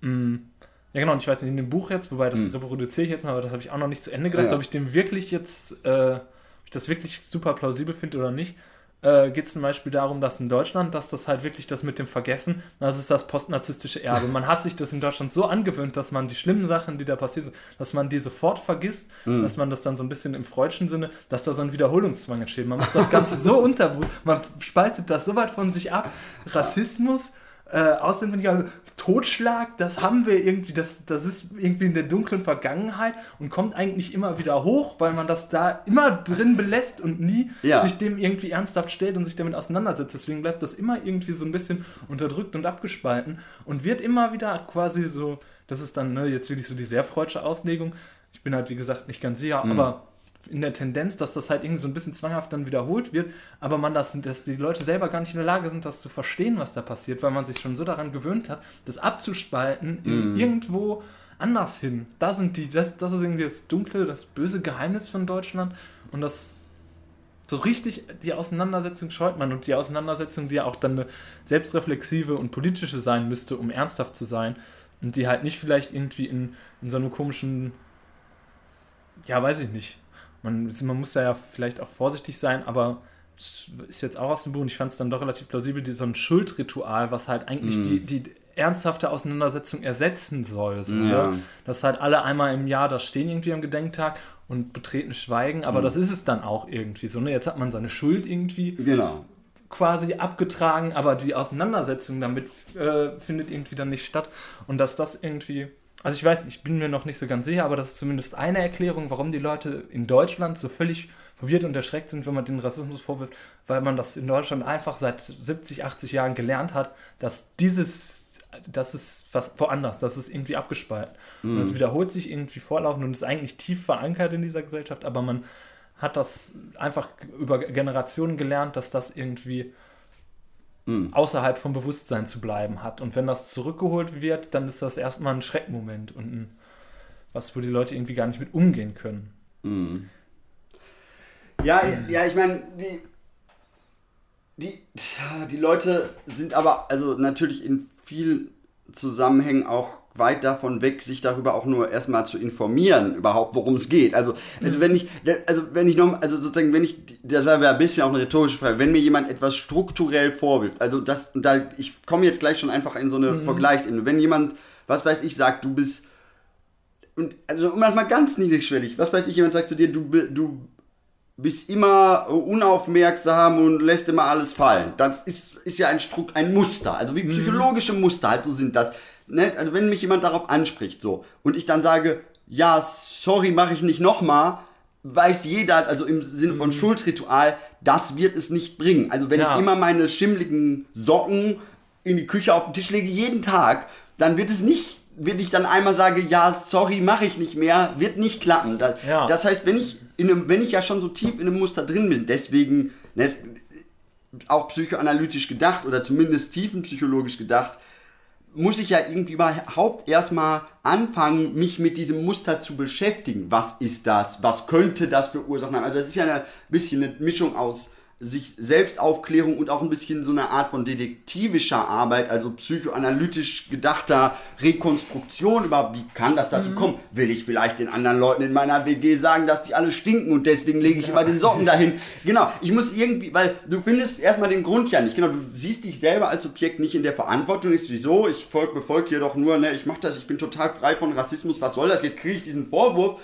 Mhm. Ja, genau, und ich weiß nicht, in dem Buch jetzt, wobei das hm. reproduziere ich jetzt mal, aber das habe ich auch noch nicht zu Ende gedacht, ja. ob ich dem wirklich jetzt, äh, ob ich das wirklich super plausibel finde oder nicht. Äh, geht es zum Beispiel darum, dass in Deutschland, dass das halt wirklich das mit dem Vergessen, das ist das postnarzisstische Erbe. Man hat sich das in Deutschland so angewöhnt, dass man die schlimmen Sachen, die da passiert sind, dass man die sofort vergisst, mhm. dass man das dann so ein bisschen im freudschen Sinne, dass da so ein Wiederholungszwang entsteht. Man macht das Ganze so unterbewusst, man spaltet das so weit von sich ab. Rassismus, äh, auswendig Totschlag, das haben wir irgendwie, das, das ist irgendwie in der dunklen Vergangenheit und kommt eigentlich immer wieder hoch, weil man das da immer drin belässt und nie ja. sich dem irgendwie ernsthaft stellt und sich damit auseinandersetzt. Deswegen bleibt das immer irgendwie so ein bisschen unterdrückt und abgespalten und wird immer wieder quasi so, das ist dann ne, jetzt wirklich so die sehr freudsche Auslegung. Ich bin halt, wie gesagt, nicht ganz sicher, mhm. aber in der Tendenz, dass das halt irgendwie so ein bisschen zwanghaft dann wiederholt wird, aber man das, dass die Leute selber gar nicht in der Lage sind, das zu verstehen, was da passiert, weil man sich schon so daran gewöhnt hat, das abzuspalten mm. irgendwo anders hin. Da sind die, das, das ist irgendwie das dunkle, das böse Geheimnis von Deutschland und das so richtig die Auseinandersetzung scheut man und die Auseinandersetzung, die ja auch dann eine selbstreflexive und politische sein müsste, um ernsthaft zu sein und die halt nicht vielleicht irgendwie in, in so einem komischen, ja, weiß ich nicht, man, man muss da ja vielleicht auch vorsichtig sein, aber ist jetzt auch aus dem Buch und ich fand es dann doch relativ plausibel, so ein Schuldritual, was halt eigentlich mm. die, die ernsthafte Auseinandersetzung ersetzen soll. So, Ja. ne? Dass halt alle einmal im Jahr da stehen irgendwie am Gedenktag und betreten Schweigen, aber das ist es dann auch irgendwie so. Ne? Jetzt hat man seine Schuld irgendwie Genau. quasi abgetragen, aber die Auseinandersetzung damit äh, findet irgendwie dann nicht statt. Und dass das irgendwie, also ich weiß, ich bin mir noch nicht so ganz sicher, aber das ist zumindest eine Erklärung, warum die Leute in Deutschland so völlig verwirrt und erschreckt sind, wenn man den Rassismus vorwirft, weil man das in Deutschland einfach seit 70, 80 Jahren gelernt hat, dass dieses das ist was woanders, das ist irgendwie abgespalten. Und das wiederholt sich irgendwie vorlaufend und ist eigentlich tief verankert in dieser Gesellschaft, aber man hat das einfach über Generationen gelernt, dass das irgendwie außerhalb vom Bewusstsein zu bleiben hat. Und wenn das zurückgeholt wird, dann ist das erstmal ein Schreckmoment und ein, was, wo die Leute irgendwie gar nicht mit umgehen können. Ja, ja, ich meine, die, die, die Leute sind aber also natürlich in vielen Zusammenhängen auch weit davon weg, sich darüber auch nur erstmal zu informieren, überhaupt, worum es geht. Also, also wenn ich, also wenn ich noch, also sozusagen, wenn ich, das war ein bisschen auch eine rhetorische Frage, wenn mir jemand etwas strukturell vorwirft, also das, und da, ich komme jetzt gleich schon einfach in so eine Vergleichsebene, wenn jemand, was weiß ich, sagt, du bist, und also manchmal ganz niedrigschwellig, was weiß ich, jemand sagt zu dir, du, du bist immer unaufmerksam und lässt immer alles fallen. Das ist, ist ja ein, Struck, ein Muster, also wie psychologische Muster halt so sind das. Ne? Also wenn mich jemand darauf anspricht so und ich dann sage, ja, sorry, mache ich nicht nochmal, weiß jeder, also im Sinne von Schuldritual, das wird es nicht bringen. Also wenn Ja. ich immer meine schimmligen Socken in die Küche auf den Tisch lege, jeden Tag, dann wird es nicht, wenn ich dann einmal sage, ja, sorry, mache ich nicht mehr, wird nicht klappen. Das, Ja. das heißt, wenn ich, in einem, wenn ich ja schon so tief in einem Muster drin bin, deswegen ne, auch psychoanalytisch gedacht oder zumindest tiefenpsychologisch gedacht, muss ich ja irgendwie überhaupt erstmal anfangen, mich mit diesem Muster zu beschäftigen. Was ist das? Was könnte das für Ursachen haben? Also es ist ja ein bisschen eine Mischung aus sich Selbstaufklärung und auch ein bisschen so eine Art von detektivischer Arbeit, also psychoanalytisch gedachter Rekonstruktion überhaupt. Wie kann das dazu kommen? Will ich vielleicht den anderen Leuten in meiner WG sagen, dass die alle stinken und deswegen lege ich immer den Socken dahin? Genau, ich muss irgendwie, weil du findest erstmal den Grund ja nicht. Genau, du siehst dich selber als Subjekt nicht in der Verantwortung. Ist wieso? Ich folg, befolge hier doch nur, ne, ich mache das, ich bin total frei von Rassismus. Was soll das? Jetzt kriege ich diesen Vorwurf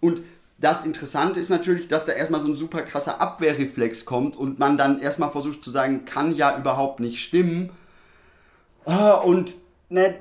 und das Interessante ist natürlich, dass da erstmal so ein super krasser Abwehrreflex kommt und man dann erstmal versucht zu sagen, kann ja überhaupt nicht stimmen. Ah, Und ne,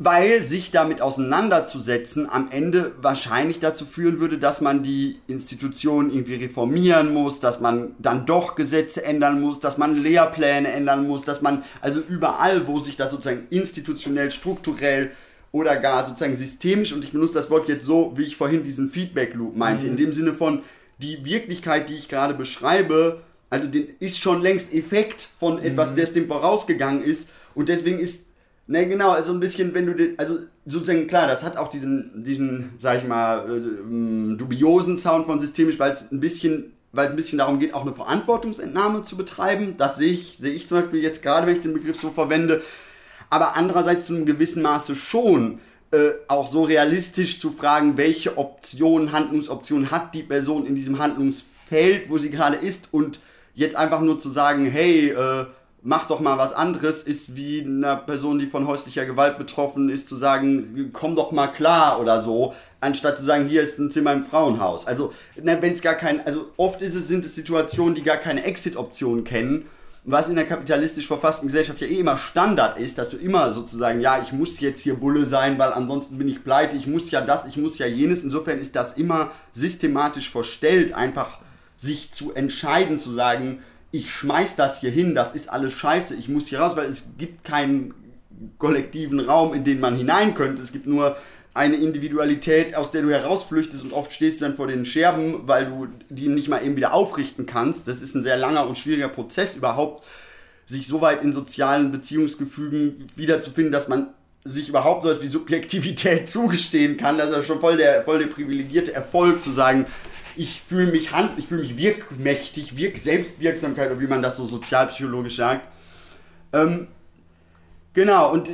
weil sich damit auseinanderzusetzen am Ende wahrscheinlich dazu führen würde, dass man die Institutionen irgendwie reformieren muss, dass man dann doch Gesetze ändern muss, dass man Lehrpläne ändern muss, dass man also überall, wo sich das sozusagen institutionell, strukturell oder gar sozusagen systemisch, und ich benutze das Wort jetzt so, wie ich vorhin diesen Feedback Loop meinte, in dem Sinne von die Wirklichkeit, die ich gerade beschreibe, also den ist schon längst Effekt von etwas, das dem vorausgegangen ist und deswegen ist Ne, genau, also ein bisschen, wenn du den, also sozusagen, klar, das hat auch diesen, diesen, sag ich mal, äh, ähm, dubiosen Sound von systemisch, weil es ein bisschen, weil es ein bisschen darum geht, auch eine Verantwortungsentnahme zu betreiben. Das sehe ich, sehe ich zum Beispiel jetzt gerade, wenn ich den Begriff so verwende. Aber andererseits zu einem gewissen Maße schon äh, auch so realistisch zu fragen, welche Optionen, Handlungsoptionen hat die Person in diesem Handlungsfeld, wo sie gerade ist und jetzt einfach nur zu sagen, hey, äh, mach doch mal was anderes, ist wie einer Person, die von häuslicher Gewalt betroffen ist, zu sagen, komm doch mal klar oder so, anstatt zu sagen, hier ist ein Zimmer im Frauenhaus. Also, wenn es gar kein, also oft ist es, sind es Situationen, die gar keine Exit-Option kennen, was in der kapitalistisch verfassten Gesellschaft ja eh immer Standard ist, dass du immer sozusagen, ja, ich muss jetzt hier Bulle sein, weil ansonsten bin ich pleite, ich muss ja das, ich muss ja jenes. Insofern ist das immer systematisch verstellt, einfach sich zu entscheiden, zu sagen, ich schmeiß das hier hin, das ist alles scheiße, ich muss hier raus, weil es gibt keinen kollektiven Raum, in den man hinein könnte. Es gibt nur eine Individualität, aus der du herausflüchtest und oft stehst du dann vor den Scherben, weil du die nicht mal eben wieder aufrichten kannst. Das ist ein sehr langer und schwieriger Prozess überhaupt, sich so weit in sozialen Beziehungsgefügen wiederzufinden, dass man sich überhaupt so etwas wie Subjektivität zugestehen kann. Das ist ja schon voll der, voll der privilegierte Erfolg zu sagen, ich fühle mich hand, ich fühle mich wirkmächtig, wirk Selbstwirksamkeit oder wie man das so sozialpsychologisch sagt. Ähm, genau, und,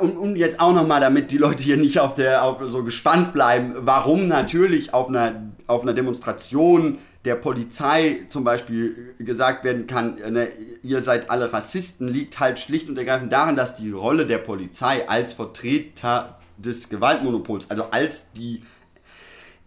und, und jetzt auch nochmal, damit die Leute hier nicht auf der, auf so gespannt bleiben, warum natürlich auf einer, auf einer Demonstration der Polizei zum Beispiel gesagt werden kann, ne, ihr seid alle Rassisten, liegt halt schlicht und ergreifend daran, dass die Rolle der Polizei als Vertreter des Gewaltmonopols, also als die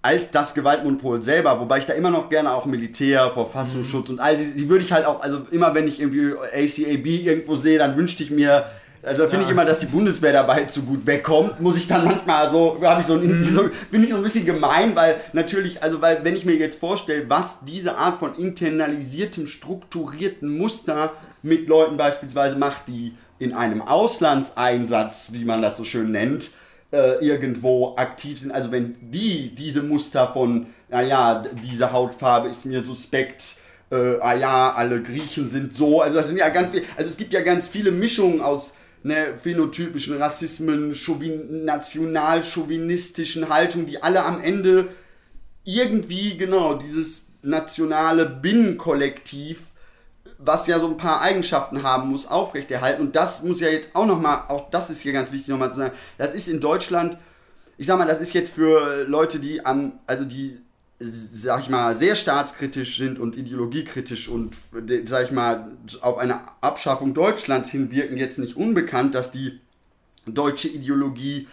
als das Gewaltmonopol selber, wobei ich da immer noch gerne auch Militär, Verfassungsschutz mhm. und all die, die würde ich halt auch, also immer wenn ich irgendwie ACAB irgendwo sehe, dann wünschte ich mir, also da finde ja. ich immer, dass die Bundeswehr dabei zu gut wegkommt. Muss ich dann manchmal so, habe ich so, mhm. so, bin ich so ein bisschen gemein, weil natürlich, also weil wenn ich mir jetzt vorstelle, was diese Art von internalisiertem, strukturierten Muster mit Leuten beispielsweise macht, die in einem Auslandseinsatz, wie man das so schön nennt, äh, irgendwo aktiv sind. Also wenn die diese Muster von, naja, diese Hautfarbe ist mir suspekt, äh, ah ja, alle Griechen sind so, also das sind ja ganz viele, also es gibt ja ganz viele Mischungen aus ne, phänotypischen Rassismen, Chauvin, national-chauvinistischen Haltungen, die alle am Ende irgendwie, genau, dieses nationale Binnenkollektiv was ja so ein paar Eigenschaften haben muss, aufrechterhalten. Und das muss ja jetzt auch nochmal, auch das ist hier ganz wichtig nochmal zu sagen, das ist in Deutschland, ich sag mal, das ist jetzt für Leute, die am, also die, sag ich mal, sehr staatskritisch sind und ideologiekritisch und, sag ich mal, auf eine Abschaffung Deutschlands hinwirken, jetzt nicht unbekannt, dass die deutsche Ideologie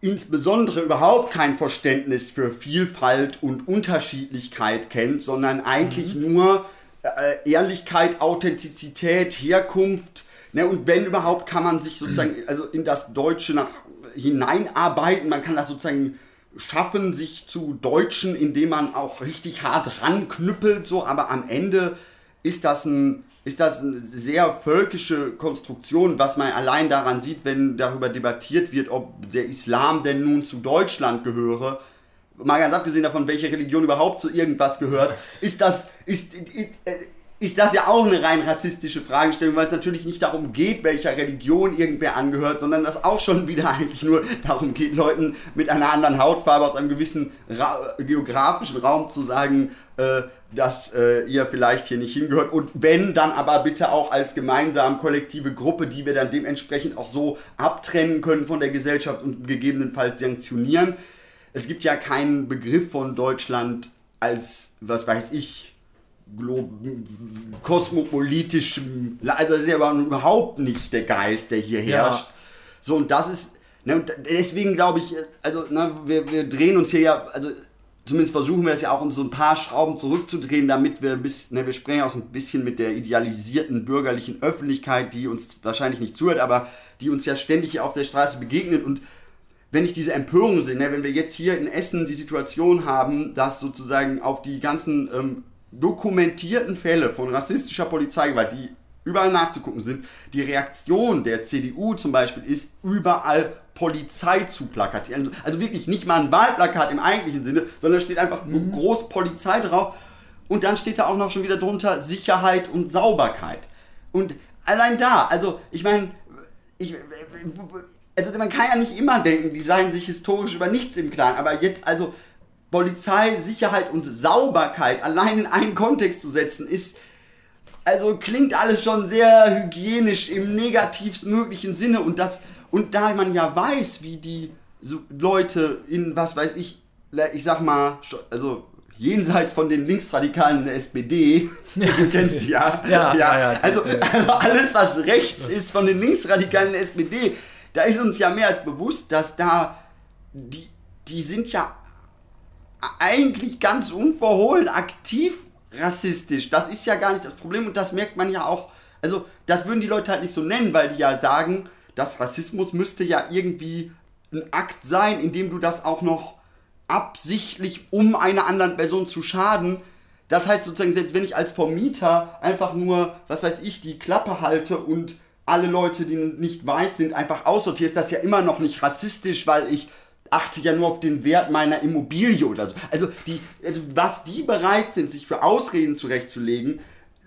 insbesondere überhaupt kein Verständnis für Vielfalt und Unterschiedlichkeit kennt, sondern eigentlich mhm. nur äh, Ehrlichkeit, Authentizität, Herkunft. Ne, und wenn überhaupt, kann man sich sozusagen also in das Deutsche nach, hineinarbeiten. Man kann das sozusagen schaffen, sich zu Deutschen, indem man auch richtig hart ranknüppelt, so, aber am Ende ist das ein ist das eine sehr völkische Konstruktion, was man allein daran sieht, wenn darüber debattiert wird, ob der Islam denn nun zu Deutschland gehöre. Mal ganz abgesehen davon, welche Religion überhaupt zu irgendwas gehört, ist das, ist, ist das ja auch eine rein rassistische Fragestellung, weil es natürlich nicht darum geht, welcher Religion irgendwer angehört, sondern das auch schon wieder eigentlich nur darum geht, Leuten mit einer anderen Hautfarbe aus einem gewissen Ra geografischen Raum zu sagen, äh, dass äh, ihr vielleicht hier nicht hingehört. Und wenn, dann aber bitte auch als gemeinsam kollektive Gruppe, die wir dann dementsprechend auch so abtrennen können von der Gesellschaft und gegebenenfalls sanktionieren. Es gibt ja keinen Begriff von Deutschland als, was weiß ich, kosmopolitischem, also das ist ja überhaupt nicht der Geist, der hier herrscht. Ja. So, und das ist, ne, und deswegen glaube ich, also ne, wir, wir drehen uns hier ja, also zumindest versuchen wir es ja auch, uns so ein paar Schrauben zurückzudrehen, damit wir ein bisschen, ne, wir sprechen auch so ein bisschen mit der idealisierten bürgerlichen Öffentlichkeit, die uns wahrscheinlich nicht zuhört, aber die uns ja ständig auf der Straße begegnet und wenn ich diese Empörung sehe, ne, wenn wir jetzt hier in Essen die Situation haben, dass sozusagen auf die ganzen ähm, dokumentierten Fälle von rassistischer Polizeigewalt, die überall nachzugucken sind, die Reaktion der CDU zum Beispiel ist, überall Polizei zu plakatieren. Also, wirklich nicht mal ein Wahlplakat im eigentlichen Sinne, sondern steht einfach mhm. groß Polizei drauf und dann steht da auch noch schon wieder drunter Sicherheit und Sauberkeit. Und allein da, also ich meine, ich, also man kann ja nicht immer denken, die seien sich historisch über nichts im Klaren, aber jetzt also Polizei, Sicherheit und Sauberkeit allein in einen Kontext zu setzen, ist, also klingt alles schon sehr hygienisch im negativsten möglichen Sinne und das, und da man ja weiß, wie die Leute in, was weiß ich, ich sag mal, also jenseits von den Linksradikalen der SPD, ja, du kennst die ja, ja, ja, ja also, also alles, was rechts ist von den Linksradikalen der SPD, da ist uns ja mehr als bewusst, dass da die, die sind ja eigentlich ganz unverhohlen aktiv rassistisch. Das ist ja gar nicht das Problem und das merkt man ja auch. Also, das würden die Leute halt nicht so nennen, weil die ja sagen, dass Rassismus müsste ja irgendwie ein Akt sein, in dem du das auch noch absichtlich, um einer anderen Person zu schaden. Das heißt sozusagen, selbst wenn ich als Vermieter einfach nur, was weiß ich, die Klappe halte und alle Leute, die nicht weiß sind, einfach aussortiere, ist das ja immer noch nicht rassistisch, weil ich achte ja nur auf den Wert meiner Immobilie oder so. Also, die, also was die bereit sind, sich für Ausreden zurechtzulegen,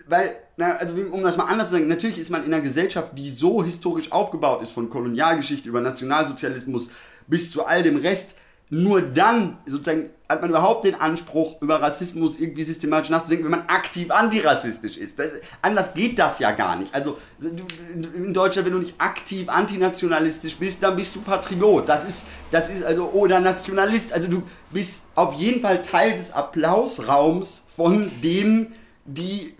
weil, na, also um das mal anders zu sagen, natürlich ist man in einer Gesellschaft, die so historisch aufgebaut ist, von Kolonialgeschichte über Nationalsozialismus bis zu all dem Rest, nur dann sozusagen hat man überhaupt den Anspruch, über Rassismus irgendwie systematisch nachzudenken, wenn man aktiv antirassistisch ist. Das, anders geht das ja gar nicht. Also in Deutschland, wenn du nicht aktiv antinationalistisch bist, dann bist du Patriot. Das ist, das ist also, oder Nationalist. Also du bist auf jeden Fall Teil des Applausraums von denen, die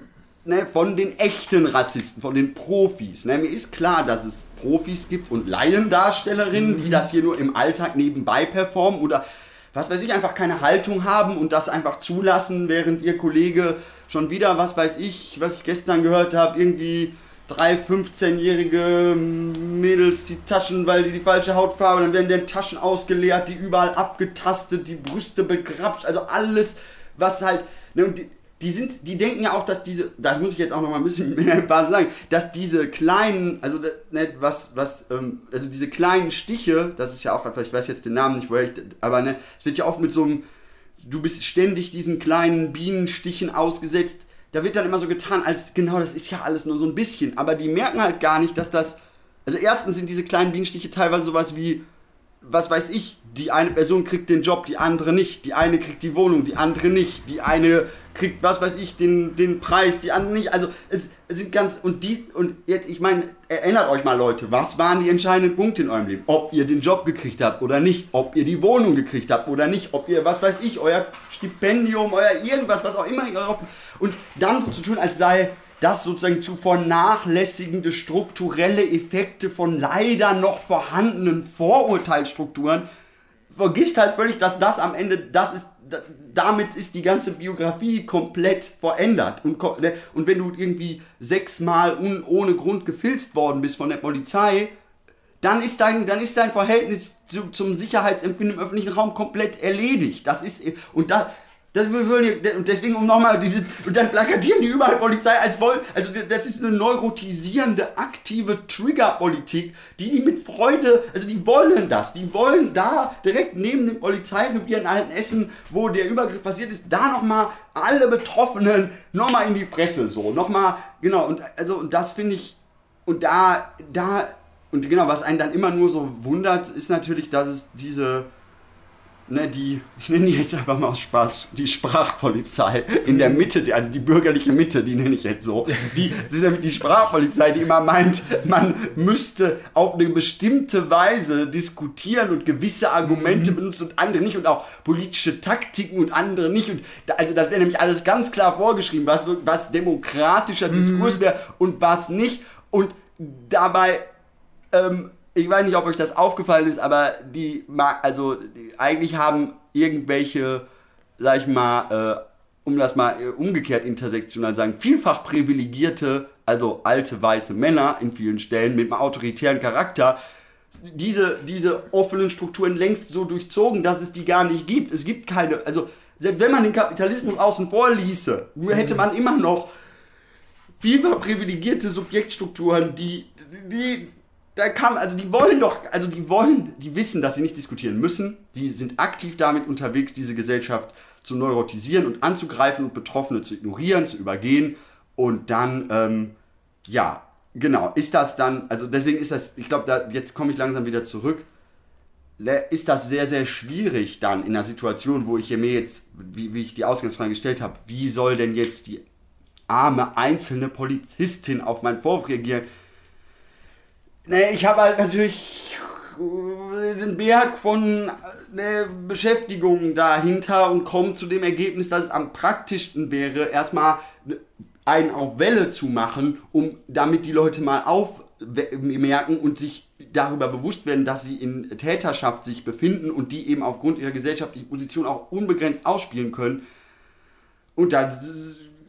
ne, von den echten Rassisten, von den Profis. Ne? Mir ist klar, dass es Profis gibt und Laiendarstellerinnen, die mhm. das hier nur im Alltag nebenbei performen oder was weiß ich, einfach keine Haltung haben und das einfach zulassen, während ihr Kollege schon wieder, was weiß ich, was ich gestern gehört habe, irgendwie drei 15-jährige Mädels die Taschen, weil die die falsche Hautfarbe, dann werden deren Taschen ausgeleert, die überall abgetastet, die Brüste begrapscht, also alles, was halt, ne, und die, die sind, die denken ja auch, dass diese, da muss ich jetzt auch noch mal ein bisschen mehr sagen, dass diese kleinen, also ne, was, was, ähm, also diese kleinen Stiche, das ist ja auch etwas, ich weiß jetzt den Namen nicht, woher ich, aber ne, es wird ja oft mit so einem, du bist ständig diesen kleinen Bienenstichen ausgesetzt. Da wird dann immer so getan, als genau, das ist ja alles nur so ein bisschen, aber die merken halt gar nicht, dass das, also erstens sind diese kleinen Bienenstiche teilweise sowas wie, was weiß ich, die eine Person kriegt den Job, die andere nicht, die eine kriegt die Wohnung, die andere nicht, die eine kriegt, was weiß ich, den, den Preis, die anderen nicht. Also es, es sind ganz, und die, und jetzt, ich meine, erinnert euch mal Leute, was waren die entscheidenden Punkte in eurem Leben? Ob ihr den Job gekriegt habt oder nicht, ob ihr die Wohnung gekriegt habt oder nicht, ob ihr, was weiß ich, euer Stipendium, euer irgendwas, was auch immer, und dann so zu tun, als sei das sozusagen zu vernachlässigende strukturelle Effekte von leider noch vorhandenen Vorurteilsstrukturen, vergisst halt völlig, dass das am Ende, das ist, damit ist die ganze Biografie komplett verändert. Und, ne, und wenn du irgendwie sechsmal un, ohne Grund gefilzt worden bist von der Polizei, dann ist dein, dann ist dein Verhältnis zu, zum Sicherheitsempfinden im öffentlichen Raum komplett erledigt. Das ist, und da, das und deswegen um nochmal diese und dann plakatieren die überall Polizei als wollen also das ist eine neurotisierende aktive Triggerpolitik, die die mit Freude also die wollen das die wollen da direkt neben dem Polizeirevier in Altenessen wo der Übergriff passiert ist da nochmal alle Betroffenen nochmal in die Fresse so nochmal genau und also und das finde ich und da da und genau was einen dann immer nur so wundert ist natürlich dass es diese ne, die, ich nenne die jetzt einfach mal aus Spaß, die Sprachpolizei in der Mitte, also die bürgerliche Mitte, die nenne ich jetzt so. Die sind nämlich die Sprachpolizei, die immer meint, man müsste auf eine bestimmte Weise diskutieren und gewisse Argumente mhm. benutzen und andere nicht und auch politische Taktiken und andere nicht. Und da, also das wäre nämlich alles ganz klar vorgeschrieben, was, was demokratischer mhm. Diskurs wäre und was nicht. Und dabei ähm, ich weiß nicht, ob euch das aufgefallen ist, aber die, also die, eigentlich haben irgendwelche, sag ich mal, äh, um das mal äh, umgekehrt intersektional sagen, vielfach privilegierte, also alte weiße Männer in vielen Stellen mit einem autoritären Charakter, diese, diese offenen Strukturen längst so durchzogen, dass es die gar nicht gibt. Es gibt keine, also selbst wenn man den Kapitalismus außen vor ließe, hätte man immer noch vielfach privilegierte Subjektstrukturen, die, die da kam, also die wollen doch, also die wollen, die wissen, dass sie nicht diskutieren müssen. Die sind aktiv damit unterwegs, diese Gesellschaft zu neurotisieren und anzugreifen und Betroffene zu ignorieren, zu übergehen. Und dann, ähm, ja, genau, ist das dann, also deswegen ist das, ich glaube, da, jetzt komme ich langsam wieder zurück, ist das sehr, sehr schwierig dann in einer Situation, wo ich mir jetzt, wie, wie ich die Ausgangsfrage gestellt habe, wie soll denn jetzt die arme einzelne Polizistin auf meinen Vorwurf reagieren? Nee, ich habe halt natürlich den Berg von ne, Beschäftigungen dahinter und komme zu dem Ergebnis, dass es am praktischsten wäre, erstmal einen auf Welle zu machen, um damit die Leute mal aufmerken und sich darüber bewusst werden, dass sie in Täterschaft sich befinden und die eben aufgrund ihrer gesellschaftlichen Position auch unbegrenzt ausspielen können. Und das,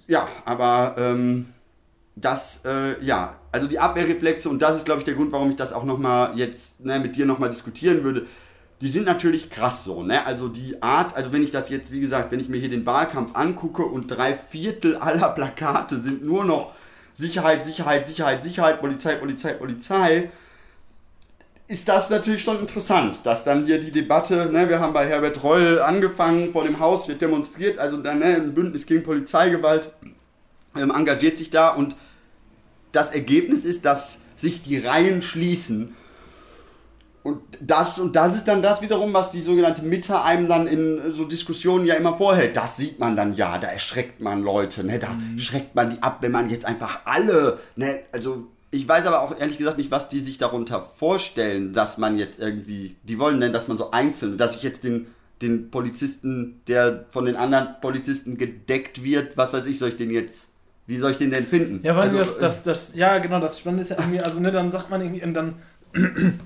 ja, aber ähm, das, äh, ja, also die Abwehrreflexe, und das ist, glaube ich, der Grund, warum ich das auch nochmal jetzt ne, mit dir nochmal diskutieren würde, die sind natürlich krass so, ne? Also die Art, also wenn ich das jetzt, wie gesagt, wenn ich mir hier den Wahlkampf angucke und drei Viertel aller Plakate sind nur noch Sicherheit, Sicherheit, Sicherheit, Sicherheit, Polizei, Polizei, Polizei, ist das natürlich schon interessant, dass dann hier die Debatte, ne, wir haben bei Herbert Reul angefangen, vor dem Haus wird demonstriert, also dann ne, ein Bündnis gegen Polizeigewalt ähm, engagiert sich da und das Ergebnis ist, dass sich die Reihen schließen. und das, und das ist dann das wiederum, was die sogenannte Mitte einem dann in so Diskussionen ja immer vorhält. Das sieht man dann ja, da erschreckt man Leute, ne? da mhm. schreckt man die ab, wenn man jetzt einfach alle, ne? also ich weiß aber auch ehrlich gesagt nicht, was die sich darunter vorstellen, dass man jetzt irgendwie, die wollen denn, dass man so einzeln, dass ich jetzt den, den Polizisten, der von den anderen Polizisten gedeckt wird, was weiß ich, soll ich den jetzt, wie soll ich den denn finden? Ja, weil also, das, das, das, ja genau, das Spannende ist ja irgendwie, also ne, dann sagt man irgendwie, und dann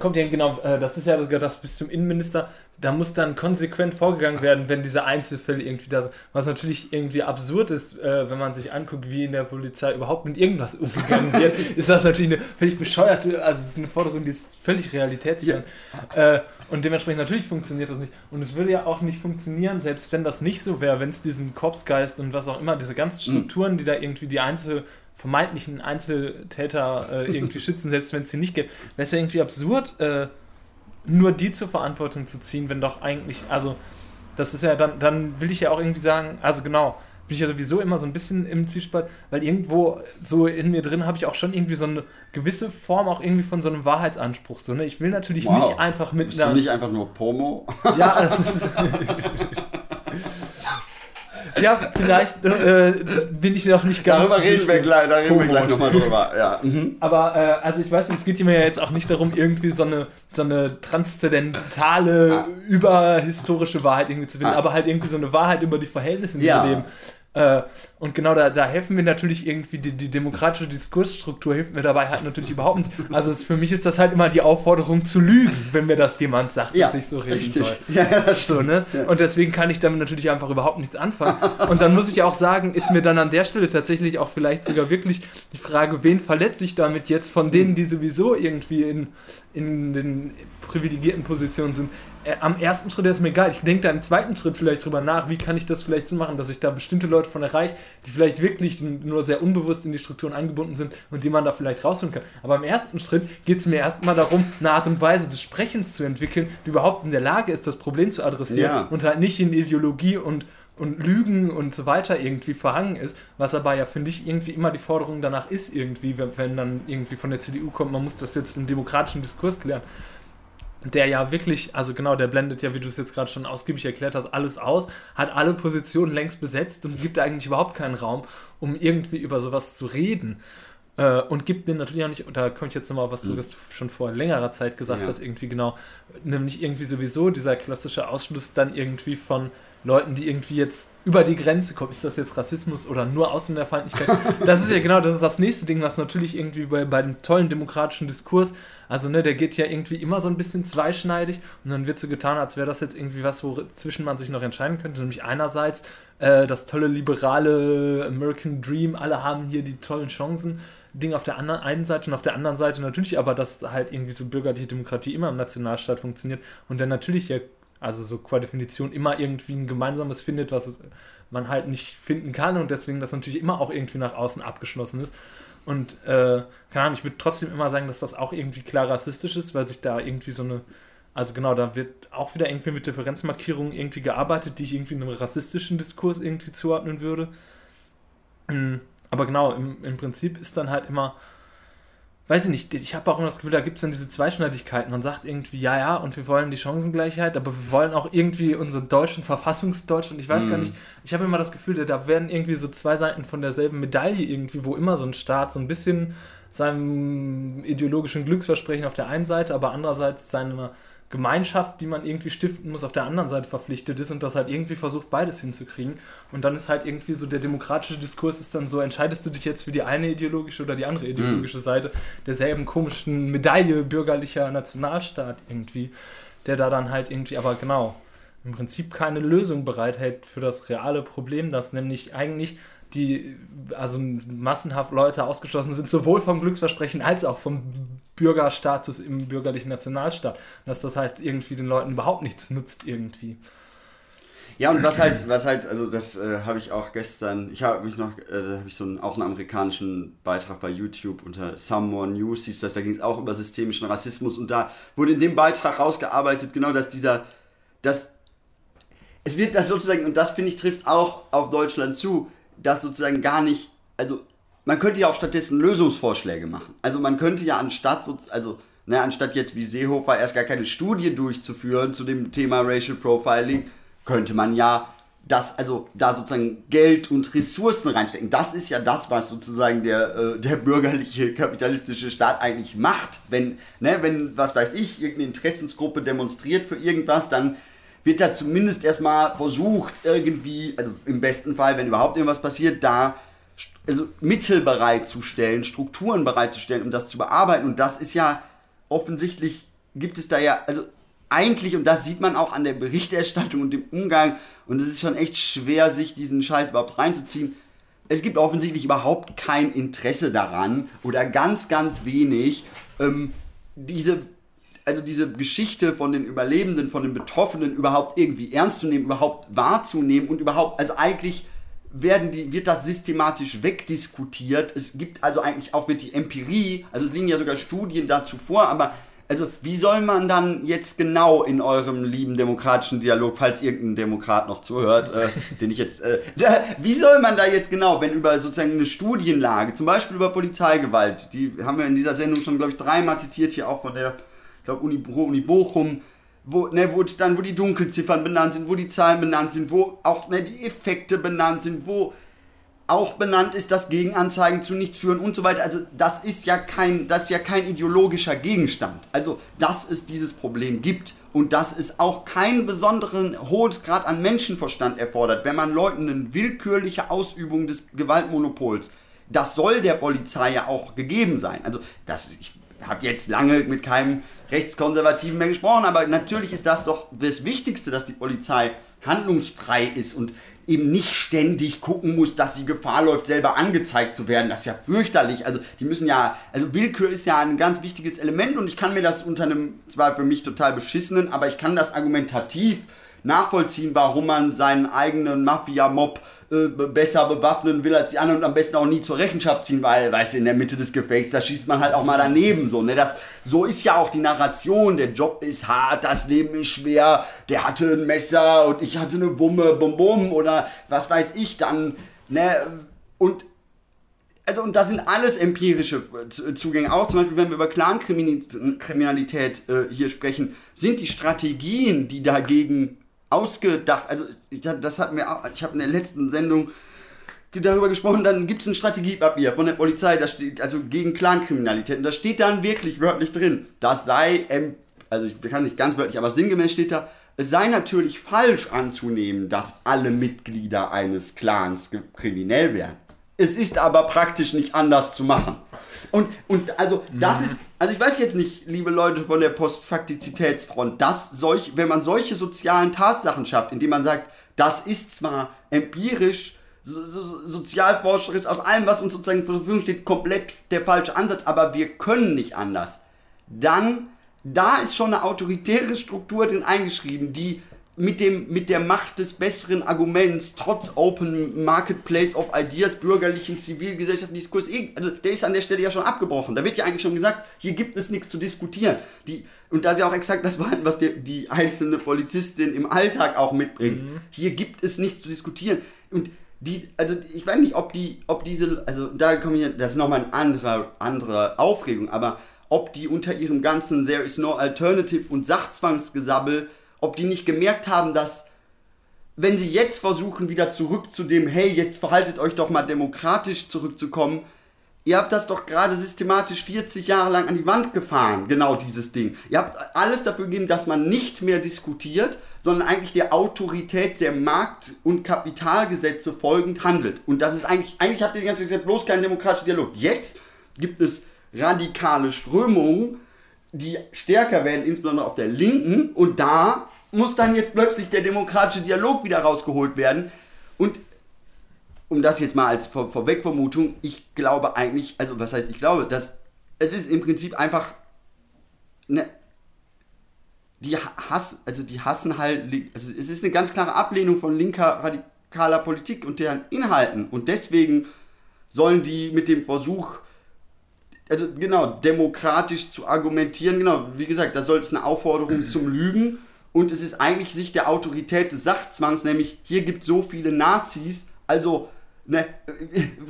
kommt ja genau, äh, das ist ja das bis zum Innenminister, da muss dann konsequent vorgegangen werden, wenn diese Einzelfälle irgendwie da sind. Was natürlich irgendwie absurd ist, äh, wenn man sich anguckt, wie in der Polizei überhaupt mit irgendwas umgegangen wird, ist das natürlich eine völlig bescheuerte, also es ist eine Forderung, die ist völlig realitätsfern. Ja. Äh, und dementsprechend natürlich funktioniert das nicht. Und es würde ja auch nicht funktionieren, selbst wenn das nicht so wäre, wenn es diesen Korpsgeist und was auch immer, diese ganzen mhm. Strukturen, die da irgendwie die Einzel vermeintlichen Einzeltäter äh, irgendwie schützen, selbst wenn es sie nicht gibt, wäre es ja irgendwie absurd, äh, nur die zur Verantwortung zu ziehen, wenn doch eigentlich, also das ist ja dann, dann will ich ja auch irgendwie sagen, also genau, bin ich ja sowieso immer so ein bisschen im Zwiespalt, weil irgendwo so in mir drin habe ich auch schon irgendwie so eine gewisse Form auch irgendwie von so einem Wahrheitsanspruch. So, ne? Ich will natürlich wow. nicht einfach mit Bist einer. Du nicht einfach nur Pomo? Ja, das ist. ja, vielleicht äh, bin ich noch nicht ganz. Darüber reden wir gleich, da reden wir gleich nochmal drüber. Ja. Mhm. Aber äh, also ich weiß nicht, es geht mir ja jetzt auch nicht darum, irgendwie so eine, so eine transzendentale, ah. überhistorische Wahrheit irgendwie zu finden, ah. aber halt irgendwie so eine Wahrheit über die Verhältnisse, in ja. wir leben. Äh, und genau da, da helfen mir natürlich irgendwie die, die demokratische Diskursstruktur hilft mir dabei halt natürlich überhaupt nicht. Also es, für mich ist das halt immer die Aufforderung zu lügen, wenn mir das jemand sagt, ja, dass ich so reden richtig. soll. Ja, das so, ne? Ja. Und deswegen kann ich damit natürlich einfach überhaupt nichts anfangen. Und dann muss ich auch sagen, ist mir dann an der Stelle tatsächlich auch vielleicht sogar wirklich die Frage, wen verletze ich damit jetzt von denen, die sowieso irgendwie in, in den privilegierten Positionen sind, am ersten Schritt ist mir egal. Ich denke da im zweiten Schritt vielleicht drüber nach, wie kann ich das vielleicht so machen, dass ich da bestimmte Leute von erreiche, die vielleicht wirklich nur sehr unbewusst in die Strukturen eingebunden sind und die man da vielleicht rausholen kann. Aber im ersten Schritt geht es mir erstmal darum, eine Art und Weise des Sprechens zu entwickeln, die überhaupt in der Lage ist, das Problem zu adressieren ja. und halt nicht in Ideologie und und Lügen und so weiter irgendwie verhangen ist, was aber ja, finde ich, irgendwie immer die Forderung danach ist, irgendwie, wenn, wenn dann irgendwie von der CDU kommt, man muss das jetzt im demokratischen Diskurs klären der ja wirklich, also genau, der blendet ja, wie du es jetzt gerade schon ausgiebig erklärt hast, alles aus, hat alle Positionen längst besetzt und gibt eigentlich überhaupt keinen Raum, um irgendwie über sowas zu reden. Äh, und gibt den natürlich auch nicht, und da komme ich jetzt nochmal was zu, was du schon vor längerer Zeit gesagt ja. hast, irgendwie genau, nämlich irgendwie sowieso dieser klassische Ausschluss dann irgendwie von Leuten, die irgendwie jetzt über die Grenze kommen. Ist das jetzt Rassismus oder nur Ausländerfeindlichkeit? Das ist ja genau, das ist das nächste Ding, was natürlich irgendwie bei, bei dem tollen demokratischen Diskurs, also ne, der geht ja irgendwie immer so ein bisschen zweischneidig und dann wird so getan, als wäre das jetzt irgendwie was, wozwischen man sich noch entscheiden könnte. Nämlich einerseits äh, das tolle liberale American Dream, alle haben hier die tollen Chancen. Ding auf der anderen einen Seite und auf der anderen Seite natürlich aber, dass halt irgendwie so bürgerliche Demokratie immer im Nationalstaat funktioniert und dann natürlich ja also so qua Definition immer irgendwie ein gemeinsames findet, was man halt nicht finden kann und deswegen das natürlich immer auch irgendwie nach außen abgeschlossen ist. Und äh, keine Ahnung, ich würde trotzdem immer sagen, dass das auch irgendwie klar rassistisch ist, weil sich da irgendwie so eine, also genau, da wird auch wieder irgendwie mit Differenzmarkierungen irgendwie gearbeitet, die ich irgendwie einem rassistischen Diskurs irgendwie zuordnen würde. Hm, aber genau, im, im Prinzip ist dann halt immer, weiß ich nicht, ich habe auch immer das Gefühl, da gibt es dann diese Zweischneidigkeiten. Man sagt irgendwie, ja, ja, und wir wollen die Chancengleichheit, aber wir wollen auch irgendwie unseren deutschen Verfassungsdeutschland. Ich weiß mm. gar mhm. nicht, ich habe immer das Gefühl, da werden irgendwie so zwei Seiten von derselben Medaille irgendwie, wo immer so ein Staat so ein bisschen seinem ideologischen Glücksversprechen auf der einen Seite, aber andererseits seine Gemeinschaft, die man irgendwie stiften muss, auf der anderen Seite verpflichtet ist und das halt irgendwie versucht, beides hinzukriegen. Und dann ist halt irgendwie so der demokratische Diskurs ist dann so, entscheidest du dich jetzt für die eine ideologische oder die andere ideologische mhm. Seite derselben komischen Medaille bürgerlicher Nationalstaat irgendwie, der da dann halt irgendwie, aber genau, im Prinzip keine Lösung bereithält für das reale Problem, das nämlich eigentlich die also massenhaft Leute ausgeschlossen sind, sowohl vom Glücksversprechen als auch vom Bürgerstatus im bürgerlichen Nationalstaat. Dass das halt irgendwie den Leuten überhaupt nichts nutzt irgendwie. Ja, und was halt, was halt, also das äh, habe ich auch gestern, ich habe mich noch, äh, habe ich so einen, auch einen amerikanischen Beitrag bei YouTube unter Someone News, hieß das, da ging es auch über systemischen Rassismus und da wurde in dem Beitrag rausgearbeitet, genau, dass dieser, dass es wird das sozusagen, und das finde ich trifft auch auf Deutschland zu, dass sozusagen gar nicht, also man könnte ja auch stattdessen Lösungsvorschläge machen. Also man könnte ja anstatt, so, also ne, anstatt jetzt wie Seehofer erst gar keine Studie durchzuführen zu dem Thema Racial Profiling, könnte man ja das, also da sozusagen Geld und Ressourcen reinstecken. Das ist ja das, was sozusagen der, äh, der bürgerliche kapitalistische Staat eigentlich macht. Wenn, ne, wenn, was weiß ich, irgendeine Interessensgruppe demonstriert für irgendwas, dann wird da zumindest erstmal versucht, irgendwie, also im besten Fall, wenn überhaupt irgendwas passiert, da also Mittel bereitzustellen, Strukturen bereitzustellen, um das zu bearbeiten. Und das ist ja offensichtlich, gibt es da ja, also eigentlich, und das sieht man auch an der Berichterstattung und dem Umgang, und es ist schon echt schwer, sich diesen Scheiß überhaupt reinzuziehen. Es gibt offensichtlich überhaupt kein Interesse daran oder ganz, ganz wenig, ähm, diese, also diese Geschichte von den Überlebenden, von den Betroffenen überhaupt irgendwie ernst zu nehmen, überhaupt wahrzunehmen und überhaupt, also eigentlich werden die, wird das systematisch wegdiskutiert. Es gibt also eigentlich auch wird die Empirie, also es liegen ja sogar Studien dazu vor, aber also wie soll man dann jetzt genau in eurem lieben demokratischen Dialog, falls irgendein Demokrat noch zuhört, äh, den ich jetzt, äh, wie soll man da jetzt genau, wenn über sozusagen eine Studienlage, zum Beispiel über Polizeigewalt, die haben wir in dieser Sendung schon, glaube ich, dreimal zitiert, hier auch von der, ich glaube, Uni, Uni Bochum, wo, ne, wo dann, wo die Dunkelziffern benannt sind, wo die Zahlen benannt sind, wo auch ne, die Effekte benannt sind, wo auch benannt ist, dass Gegenanzeigen zu nichts führen und so weiter. Also das ist ja kein, das ist ja kein ideologischer Gegenstand. Also dass es dieses Problem gibt und dass es auch keinen besonderen hohes Grad an Menschenverstand erfordert, wenn man Leuten eine willkürliche Ausübung des Gewaltmonopols, das soll der Polizei ja auch gegeben sein. Also das, ich habe jetzt lange mit keinem Rechtskonservativen mehr gesprochen, aber natürlich ist das doch das Wichtigste, dass die Polizei handlungsfrei ist und eben nicht ständig gucken muss, dass sie Gefahr läuft, selber angezeigt zu werden. Das ist ja fürchterlich. Also die müssen ja, also Willkür ist ja ein ganz wichtiges Element und ich kann mir das unter einem, zwar für mich total beschissenen, aber ich kann das argumentativ nachvollziehen, warum man seinen eigenen Mafia-Mob äh, besser bewaffnen will als die anderen und am besten auch nie zur Rechenschaft ziehen, weil, weißt du, in der Mitte des Gefechts, da schießt man halt auch mal daneben, so, ne, das, so ist ja auch die Narration, der Job ist hart, das Leben ist schwer, der hatte ein Messer und ich hatte eine Wumme, bum bum, oder was weiß ich dann, ne, und also und das sind alles empirische Zugänge. Auch zum Beispiel, wenn wir über Clankriminalität äh, hier sprechen, sind die Strategien, die dagegen ausgedacht. Also ich, das hat mir auch, ich habe in der letzten Sendung darüber gesprochen, dann gibt es ein Strategiepapier von der Polizei, das steht, also gegen Clankriminalität. Und da steht dann wirklich wörtlich drin, das sei, also ich kann nicht ganz wörtlich, aber sinngemäß steht da, es sei natürlich falsch anzunehmen, dass alle Mitglieder eines Clans kriminell wären. Es ist aber praktisch nicht anders zu machen. Und, und also das mhm. ist, also ich weiß jetzt nicht, liebe Leute von der Postfaktizitätsfront, dass solch, wenn man solche sozialen Tatsachen schafft, indem man sagt, das ist zwar empirisch, so, so, sozialforscherisch, aus allem, was uns sozusagen zur Verfügung steht, komplett der falsche Ansatz, aber wir können nicht anders, dann, da ist schon eine autoritäre Struktur drin eingeschrieben, die mit, dem, mit der Macht des besseren Arguments, trotz Open Marketplace of Ideas, bürgerlichen, zivilgesellschaftlichen Diskurs, eh, also der ist an der Stelle ja schon abgebrochen. Da wird ja eigentlich schon gesagt, hier gibt es nichts zu diskutieren. Die, und da ist ja auch exakt das war, was die, die einzelne Polizistin im Alltag auch mitbringt. Mhm. Hier gibt es nichts zu diskutieren. Und die, also ich weiß nicht, ob die, ob diese, also da komme ich, das ist nochmal eine andere, andere Aufregung, aber ob die unter ihrem ganzen There is no alternative und Sachzwangsgesabbel ob die nicht gemerkt haben, dass wenn sie jetzt versuchen, wieder zurück zu dem, hey, jetzt verhaltet euch doch mal demokratisch zurückzukommen, ihr habt das doch gerade systematisch 40 Jahre lang an die Wand gefahren, genau dieses Ding. Ihr habt alles dafür gegeben, dass man nicht mehr diskutiert, sondern eigentlich der Autorität der Markt- und Kapitalgesetze folgend handelt. Und das ist eigentlich, eigentlich habt ihr die ganze Zeit bloß keinen demokratischen Dialog. Jetzt gibt es radikale Strömungen, die stärker werden, insbesondere auf der Linken. Und da muss dann jetzt plötzlich der demokratische Dialog wieder rausgeholt werden. Und um das jetzt mal als Vor Vorwegvermutung, ich glaube eigentlich, also was heißt ich glaube, dass es ist im Prinzip einfach eine, die Hass, also die hassen halt, also es ist eine ganz klare Ablehnung von linker radikaler Politik und deren Inhalten und deswegen sollen die mit dem Versuch also genau, demokratisch zu argumentieren, genau, wie gesagt, da soll es eine Aufforderung zum Lügen. Und es ist eigentlich Sicht der Autorität des Sachzwangs, nämlich hier gibt es so viele Nazis, also ne,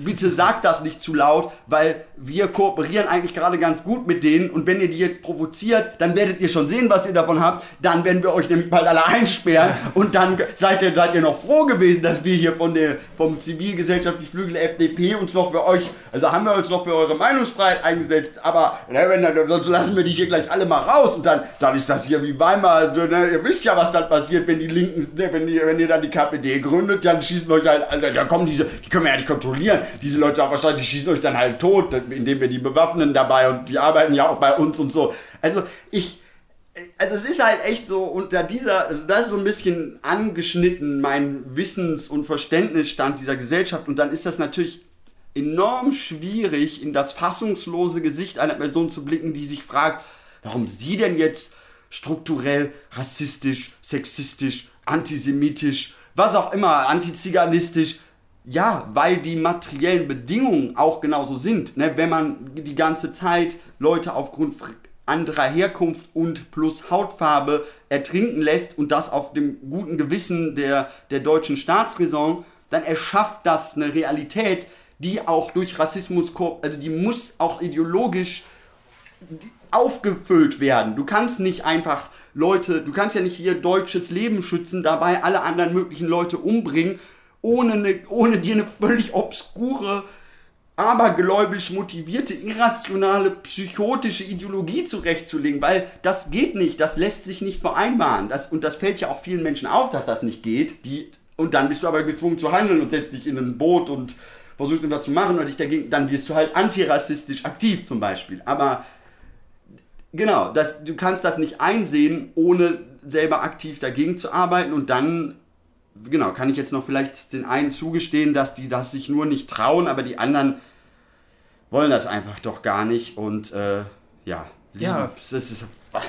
bitte sagt das nicht zu laut, weil wir kooperieren eigentlich gerade ganz gut mit denen. Und wenn ihr die jetzt provoziert, dann werdet ihr schon sehen, was ihr davon habt. Dann werden wir euch nämlich bald alle einsperren. Und dann seid ihr, seid ihr noch froh gewesen, dass wir hier von der, vom zivilgesellschaftlichen Flügel der FDP uns noch für euch, also haben wir uns noch für eure Meinungsfreiheit eingesetzt, aber ne, wenn, dann, sonst lassen wir die hier gleich alle mal raus. Und dann, dann ist das hier wie Weimar, ne, ihr wisst ja, was dann passiert, wenn die Linken, ne, wenn, die, wenn ihr dann die KPD gründet, dann schießen wir euch halt, da kommen diese, die können wir ja nicht kontrollieren. Diese Leute auch wahrscheinlich, die schießen euch dann halt tot, indem wir die bewaffnen dabei und die arbeiten ja auch bei uns und so. Also ich, also es ist halt echt so unter dieser, also das ist so ein bisschen angeschnitten, mein Wissens- und Verständnisstand dieser Gesellschaft und dann ist das natürlich enorm schwierig, in das fassungslose Gesicht einer Person zu blicken, die sich fragt, warum sie denn jetzt strukturell rassistisch, sexistisch, antisemitisch, was auch immer, antiziganistisch ja, weil die materiellen Bedingungen auch genauso sind. Ne? Wenn man die ganze Zeit Leute aufgrund anderer Herkunft und plus Hautfarbe ertrinken lässt und das auf dem guten Gewissen der, der deutschen Staatsräson, dann erschafft das eine Realität, die auch durch Rassismus, also die muss auch ideologisch aufgefüllt werden. Du kannst nicht einfach Leute, du kannst ja nicht hier deutsches Leben schützen, dabei alle anderen möglichen Leute umbringen ohne, eine, ohne dir eine völlig obskure, abergläubisch motivierte, irrationale, psychotische Ideologie zurechtzulegen, weil das geht nicht, das lässt sich nicht vereinbaren. Das, und das fällt ja auch vielen Menschen auf, dass das nicht geht. Die, und dann bist du aber gezwungen zu handeln und setzt dich in ein Boot und versuchst etwas zu machen oder dich dagegen, dann wirst du halt antirassistisch aktiv zum Beispiel. Aber genau, das, du kannst das nicht einsehen, ohne selber aktiv dagegen zu arbeiten und dann genau, kann ich jetzt noch vielleicht den einen zugestehen, dass die das sich nur nicht trauen, aber die anderen wollen das einfach doch gar nicht und äh, ja. Ja, das ist,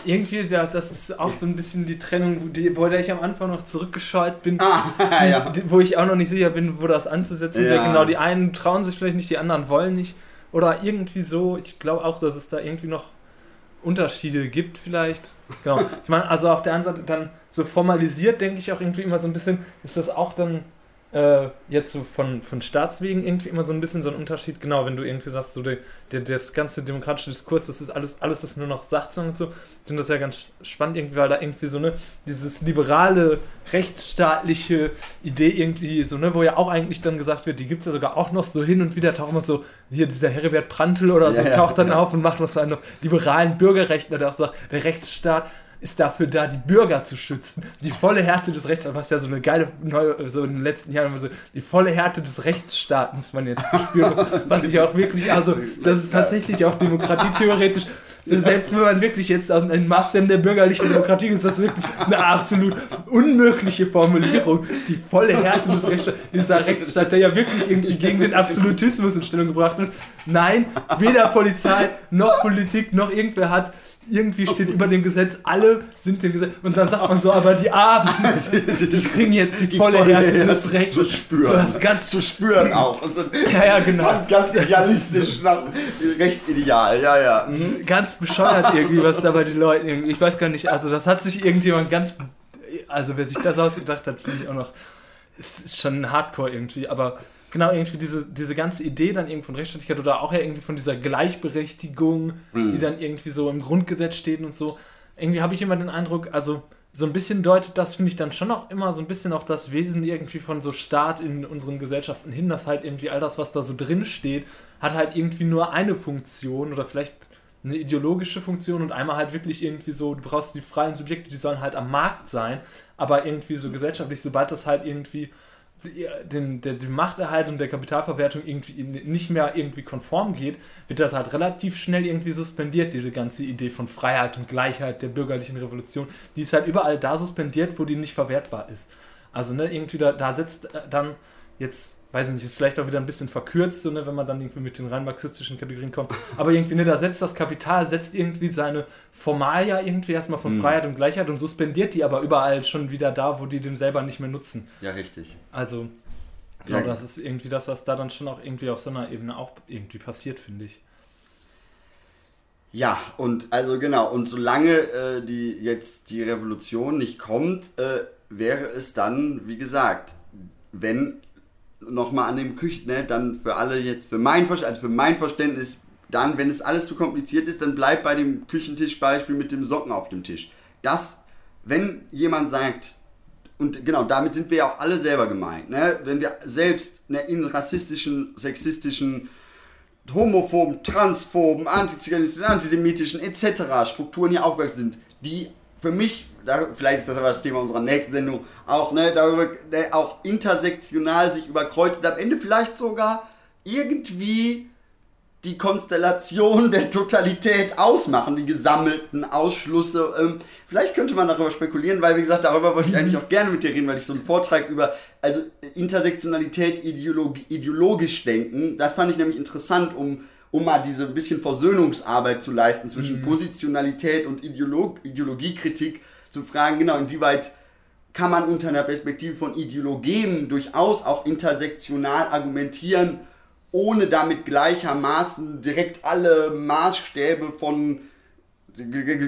irgendwie, ja, das ist auch so ein bisschen die Trennung, die, wo ich am Anfang noch zurückgescheut bin, ah, ja. wo ich auch noch nicht sicher bin, wo das anzusetzen ja. wäre. Genau, die einen trauen sich vielleicht nicht, die anderen wollen nicht. Oder irgendwie so, ich glaube auch, dass es da irgendwie noch Unterschiede gibt vielleicht. Genau. Ich meine, also auf der einen Seite dann so formalisiert, denke ich auch irgendwie immer so ein bisschen, ist das auch dann äh, jetzt so von, von Staatswegen irgendwie immer so ein bisschen so ein Unterschied. Genau, wenn du irgendwie sagst, so der, der, das ganze demokratische Diskurs, das ist alles, alles ist nur noch Sachzwang und so. Ich finde das ja ganz spannend irgendwie, weil da irgendwie so, ne, dieses liberale, rechtsstaatliche Idee irgendwie so, ne, wo ja auch eigentlich dann gesagt wird, die gibt es ja sogar auch noch so hin und wieder, taucht immer so, hier dieser Heribert Prantl oder so, ja, taucht dann ja. auf und macht noch so einen liberalen Bürgerrechtler, der auch sagt, der Rechtsstaat ist dafür da, die Bürger zu schützen. Die volle Härte des Rechtsstaats, was ja so eine geile, neue, so in den letzten Jahren so, die volle Härte des Rechtsstaats muss man jetzt spüren. was ich auch wirklich, also, das ist tatsächlich auch demokratietheoretisch. Selbst wenn man wirklich jetzt aus den Maßstäben der bürgerlichen Demokratie ist das wirklich eine absolut unmögliche Formulierung. Die volle Härte des Rechtsstaats, dieser Rechtsstaat, der ja wirklich irgendwie gegen den Absolutismus in Stellung gebracht ist. Nein, weder Polizei noch Politik noch irgendwer hat irgendwie steht über dem Gesetz, alle sind dem Gesetz. Und dann sagt man so, aber die Armen, die kriegen jetzt die, die volle Härte des Rechts. Zu spüren. So das ganz zu spüren auch. Und so ja, ja, genau. Ganz idealistisch nach Rechtsideal, ja, ja. Mhm. Ganz bescheuert irgendwie, was da bei den Leuten irgendwie, ich weiß gar nicht, also das hat sich irgendjemand ganz, also wer sich das ausgedacht hat, finde ich auch noch, ist, ist schon Hardcore irgendwie, aber genau irgendwie diese, diese ganze Idee dann irgendwie von Rechtsstaatlichkeit oder auch ja irgendwie von dieser Gleichberechtigung, mhm. die dann irgendwie so im Grundgesetz steht und so. Irgendwie habe ich immer den Eindruck, also so ein bisschen deutet das, finde ich, dann schon auch immer so ein bisschen auf das Wesen irgendwie von so Staat in unseren Gesellschaften hin, dass halt irgendwie all das, was da so drin steht, hat halt irgendwie nur eine Funktion oder vielleicht eine ideologische Funktion und einmal halt wirklich irgendwie so, du brauchst die freien Subjekte, die sollen halt am Markt sein, aber irgendwie so gesellschaftlich, sobald das halt irgendwie den, der, die Machterhaltung der Kapitalverwertung irgendwie nicht mehr irgendwie konform geht, wird das halt relativ schnell irgendwie suspendiert, diese ganze Idee von Freiheit und Gleichheit der bürgerlichen Revolution. Die ist halt überall da suspendiert, wo die nicht verwertbar ist. Also ne, irgendwie da, da setzt äh, dann jetzt weiß ich nicht, ist vielleicht auch wieder ein bisschen verkürzt, so, ne, wenn man dann irgendwie mit den rein marxistischen Kategorien kommt. Aber irgendwie, ne, da setzt das Kapital, setzt irgendwie seine Formalia irgendwie erstmal von mhm. Freiheit und Gleichheit und suspendiert die aber überall schon wieder da, wo die dem selber nicht mehr nutzen. Ja, richtig. Also, ich glaube, ja. das ist irgendwie das, was da dann schon auch irgendwie auf so einer Ebene auch irgendwie passiert, finde ich. Ja, und also genau, und solange äh, die jetzt die Revolution nicht kommt, äh, wäre es dann, wie gesagt, wenn nochmal an dem Küchen, ne, dann für alle jetzt, für mein, also für mein Verständnis, dann, wenn es alles zu kompliziert ist, dann bleibt bei dem Küchentischbeispiel mit dem Socken auf dem Tisch. Das, wenn jemand sagt, und genau, damit sind wir ja auch alle selber gemeint, ne? wenn wir selbst ne, in rassistischen, sexistischen, homophoben, transphoben, antiziganistischen, antisemitischen etc. Strukturen hier aufgewachsen sind, die für mich, da, vielleicht ist das aber das Thema unserer nächsten Sendung, auch, ne, darüber, ne, auch intersektional sich überkreuzen, am Ende vielleicht sogar irgendwie die Konstellation der Totalität ausmachen, die gesammelten Ausschlüsse. Ähm, vielleicht könnte man darüber spekulieren, weil, wie gesagt, darüber wollte ich eigentlich auch gerne mit dir reden, weil ich so einen Vortrag über also Intersektionalität ideologi ideologisch denken, das fand ich nämlich interessant, um, um mal diese bisschen Versöhnungsarbeit zu leisten zwischen mhm. Positionalität und Ideolog Ideologiekritik, zu fragen, genau, inwieweit kann man unter einer Perspektive von Ideologien durchaus auch intersektional argumentieren ohne damit gleichermaßen direkt alle Maßstäbe von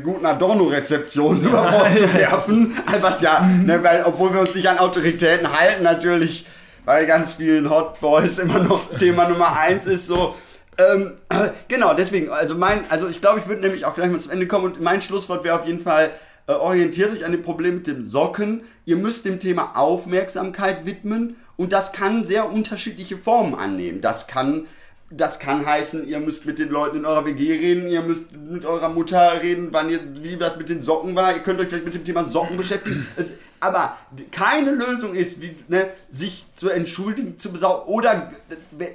guten Adorno-Rezeptionen über Bord zu werfen. Was ja, ne, weil, obwohl wir uns nicht an Autoritäten halten, natürlich bei ganz vielen Hot Boys immer noch Thema Nummer eins ist so. Ähm, genau, deswegen, also mein, also ich glaube, ich würde nämlich auch gleich mal zum Ende kommen und mein Schlusswort wäre auf jeden Fall, äh, orientiert euch an dem Problem mit dem Socken. Ihr müsst dem Thema Aufmerksamkeit widmen und das kann sehr unterschiedliche Formen annehmen. Das kann, das kann heißen, ihr müsst mit den Leuten in eurer WG reden, ihr müsst mit eurer Mutter reden, wann ihr, wie das mit den Socken war. Ihr könnt euch vielleicht mit dem Thema Socken beschäftigen. Es, aber keine Lösung ist, wie, ne, sich zu entschuldigen, zu besaugen. Oder,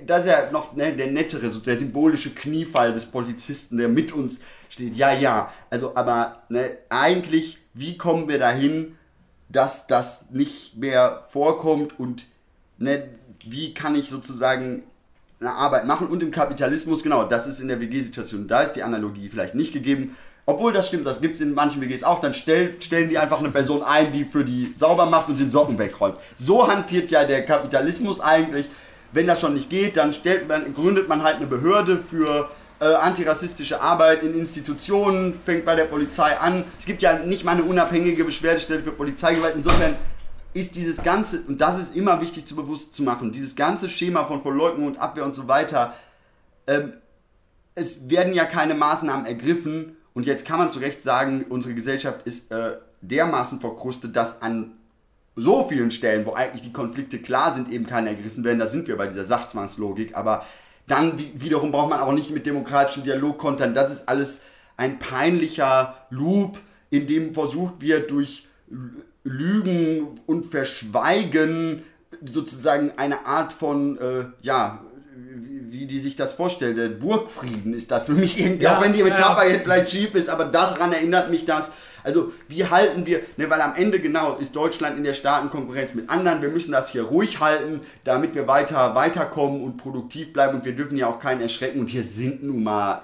das ist ja noch ne, der nettere, so der symbolische Kniefall des Polizisten, der mit uns steht. Ja, ja. Also, aber ne, eigentlich, wie kommen wir dahin, dass das nicht mehr vorkommt und ne, wie kann ich sozusagen eine Arbeit machen und im Kapitalismus, genau, das ist in der WG-Situation, da ist die Analogie vielleicht nicht gegeben. Obwohl das stimmt, das gibt es in manchen WGs auch, dann stell, stellen die einfach eine Person ein, die für die sauber macht und den Socken wegräumt. So hantiert ja der Kapitalismus eigentlich. Wenn das schon nicht geht, dann stellt man, gründet man halt eine Behörde für äh, antirassistische Arbeit in Institutionen, fängt bei der Polizei an. Es gibt ja nicht mal eine unabhängige Beschwerdestelle für Polizeigewalt. Insofern ist dieses ganze, und das ist immer wichtig zu bewusst zu machen, dieses ganze Schema von Verleugnung und Abwehr und so weiter, ähm, es werden ja keine Maßnahmen ergriffen und jetzt kann man zu Recht sagen, unsere Gesellschaft ist äh, dermaßen verkrustet, dass an so vielen Stellen, wo eigentlich die Konflikte klar sind, eben keine ergriffen werden, da sind wir bei dieser Sachzwangslogik, aber dann wiederum braucht man auch nicht mit demokratischem Dialog kontern, das ist alles ein peinlicher Loop, in dem versucht wird, durch Lügen und Verschweigen sozusagen eine Art von, äh, ja, wie, wie, die sich das vorstellen, der Burgfrieden ist das für mich irgendwie, ja, auch wenn die Metapher ja. jetzt vielleicht schief ist, aber daran erinnert mich das. Also wie halten wir, ne, weil am Ende genau ist Deutschland in der Staatenkonkurrenz mit anderen, wir müssen das hier ruhig halten, damit wir weiter weiterkommen und produktiv bleiben. Und wir dürfen ja auch keinen erschrecken. Und hier sind nun mal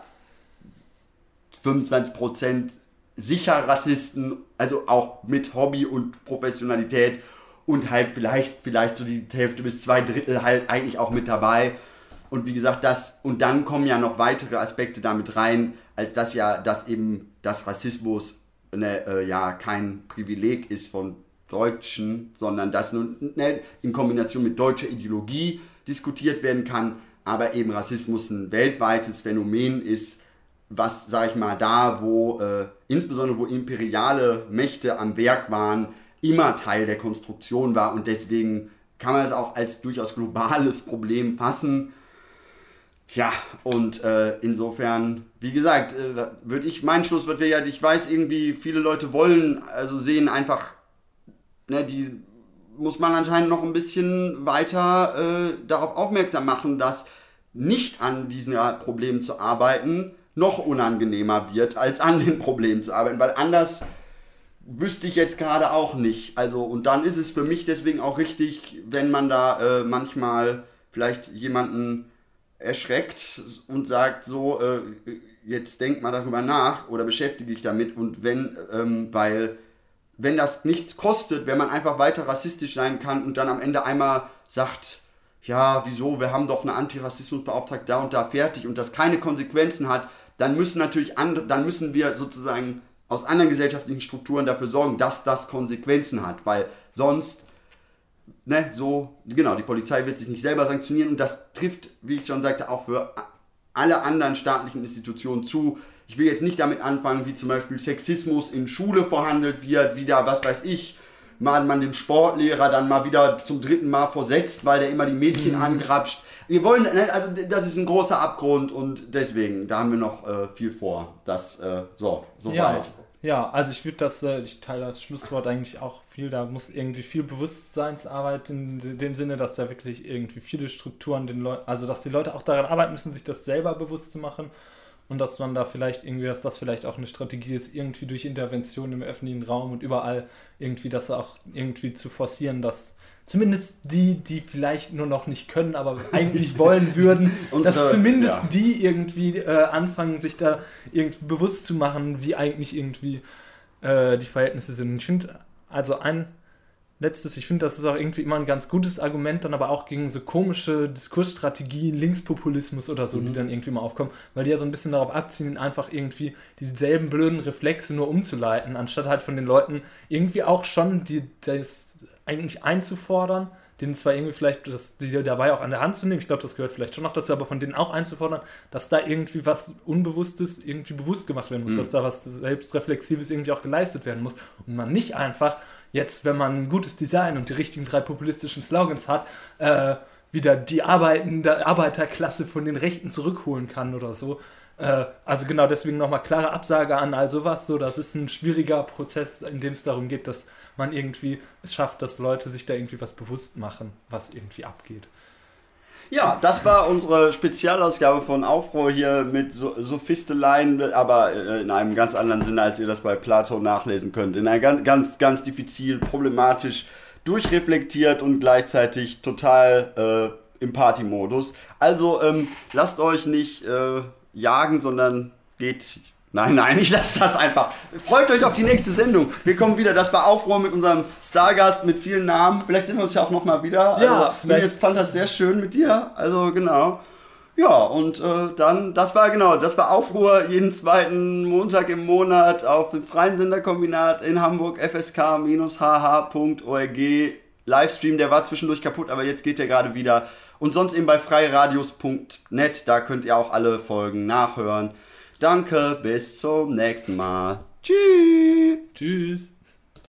25 Prozent sicher Rassisten, also auch mit Hobby und Professionalität. Und halt vielleicht, vielleicht so die Hälfte bis zwei Drittel halt eigentlich auch mit dabei. Und wie gesagt, das, und dann kommen ja noch weitere Aspekte damit rein, als dass ja, dass eben das Rassismus ne, äh, ja kein Privileg ist von Deutschen, sondern dass nun ne, in Kombination mit deutscher Ideologie diskutiert werden kann, aber eben Rassismus ein weltweites Phänomen ist, was, sag ich mal, da, wo äh, insbesondere wo imperiale Mächte am Werk waren, immer Teil der Konstruktion war und deswegen kann man es auch als durchaus globales Problem fassen. Ja, und äh, insofern, wie gesagt, äh, würde ich, mein Schlusswort wäre ja, ich weiß irgendwie, viele Leute wollen, also sehen einfach, ne, die muss man anscheinend noch ein bisschen weiter äh, darauf aufmerksam machen, dass nicht an diesen Problemen zu arbeiten, noch unangenehmer wird, als an den Problemen zu arbeiten, weil anders wüsste ich jetzt gerade auch nicht. Also, und dann ist es für mich deswegen auch richtig, wenn man da äh, manchmal vielleicht jemanden erschreckt und sagt so, äh, jetzt denk mal darüber nach oder beschäftige dich damit und wenn, ähm, weil wenn das nichts kostet, wenn man einfach weiter rassistisch sein kann und dann am Ende einmal sagt, ja, wieso, wir haben doch eine Antirassismusbeauftragte da und da fertig und das keine Konsequenzen hat, dann müssen natürlich andere, dann müssen wir sozusagen aus anderen gesellschaftlichen Strukturen dafür sorgen, dass das Konsequenzen hat, weil sonst ne, so, genau, die Polizei wird sich nicht selber sanktionieren und das trifft, wie ich schon sagte, auch für alle anderen staatlichen Institutionen zu. Ich will jetzt nicht damit anfangen, wie zum Beispiel Sexismus in Schule verhandelt wird, wieder, was weiß ich, mal man den Sportlehrer dann mal wieder zum dritten Mal versetzt, weil der immer die Mädchen mhm. angrapscht. Wir wollen, ne, also das ist ein großer Abgrund und deswegen, da haben wir noch äh, viel vor. Das, äh, so, soweit. Ja. Ja, also ich würde das, äh, ich teile das Schlusswort eigentlich auch viel, da muss irgendwie viel Bewusstseinsarbeit in dem Sinne, dass da wirklich irgendwie viele Strukturen den Leuten, also dass die Leute auch daran arbeiten müssen, sich das selber bewusst zu machen. Und dass man da vielleicht irgendwie, dass das vielleicht auch eine Strategie ist, irgendwie durch Intervention im öffentlichen Raum und überall irgendwie das auch irgendwie zu forcieren, dass zumindest die, die vielleicht nur noch nicht können, aber eigentlich wollen würden, Unsere, dass zumindest ja. die irgendwie äh, anfangen, sich da irgendwie bewusst zu machen, wie eigentlich irgendwie äh, die Verhältnisse sind. Und ich finde, also ein letztes, ich finde, das ist auch irgendwie immer ein ganz gutes Argument, dann aber auch gegen so komische Diskursstrategien, Linkspopulismus oder so, mhm. die dann irgendwie mal aufkommen, weil die ja so ein bisschen darauf abzielen, einfach irgendwie dieselben blöden Reflexe nur umzuleiten, anstatt halt von den Leuten irgendwie auch schon die, das eigentlich einzufordern, denen zwar irgendwie vielleicht das, die dabei auch an der Hand zu nehmen, ich glaube, das gehört vielleicht schon noch dazu, aber von denen auch einzufordern, dass da irgendwie was Unbewusstes irgendwie bewusst gemacht werden muss, mhm. dass da was Selbstreflexives irgendwie auch geleistet werden muss und man nicht einfach jetzt, wenn man ein gutes Design und die richtigen drei populistischen Slogans hat, äh, wieder die arbeitende Arbeiterklasse von den Rechten zurückholen kann oder so. Äh, also genau deswegen nochmal klare Absage an all sowas. So, das ist ein schwieriger Prozess, in dem es darum geht, dass man irgendwie es schafft, dass Leute sich da irgendwie was bewusst machen, was irgendwie abgeht. Ja, das war unsere Spezialausgabe von Aufruhr hier mit so Sophisteleien, aber äh, in einem ganz anderen Sinne, als ihr das bei Plato nachlesen könnt. In einer ganz, ganz, ganz diffizil, problematisch, durchreflektiert und gleichzeitig total äh, im Party-Modus. Also ähm, lasst euch nicht äh, jagen, sondern geht Nein, nein, ich lasse das einfach. Freut euch auf die nächste Sendung. Wir kommen wieder. Das war Aufruhr mit unserem Stargast mit vielen Namen. Vielleicht sehen wir uns ja auch nochmal wieder. Ja, also, ich fand das sehr schön mit dir. Also genau. Ja, und äh, dann, das war genau, das war Aufruhr jeden zweiten Montag im Monat auf dem Freien Senderkombinat in Hamburg, fsk-hh.org. Livestream, der war zwischendurch kaputt, aber jetzt geht der gerade wieder. Und sonst eben bei freiradios.net, da könnt ihr auch alle Folgen nachhören. Danke, bis zum nächsten Mal. Tschüss. Tschüss.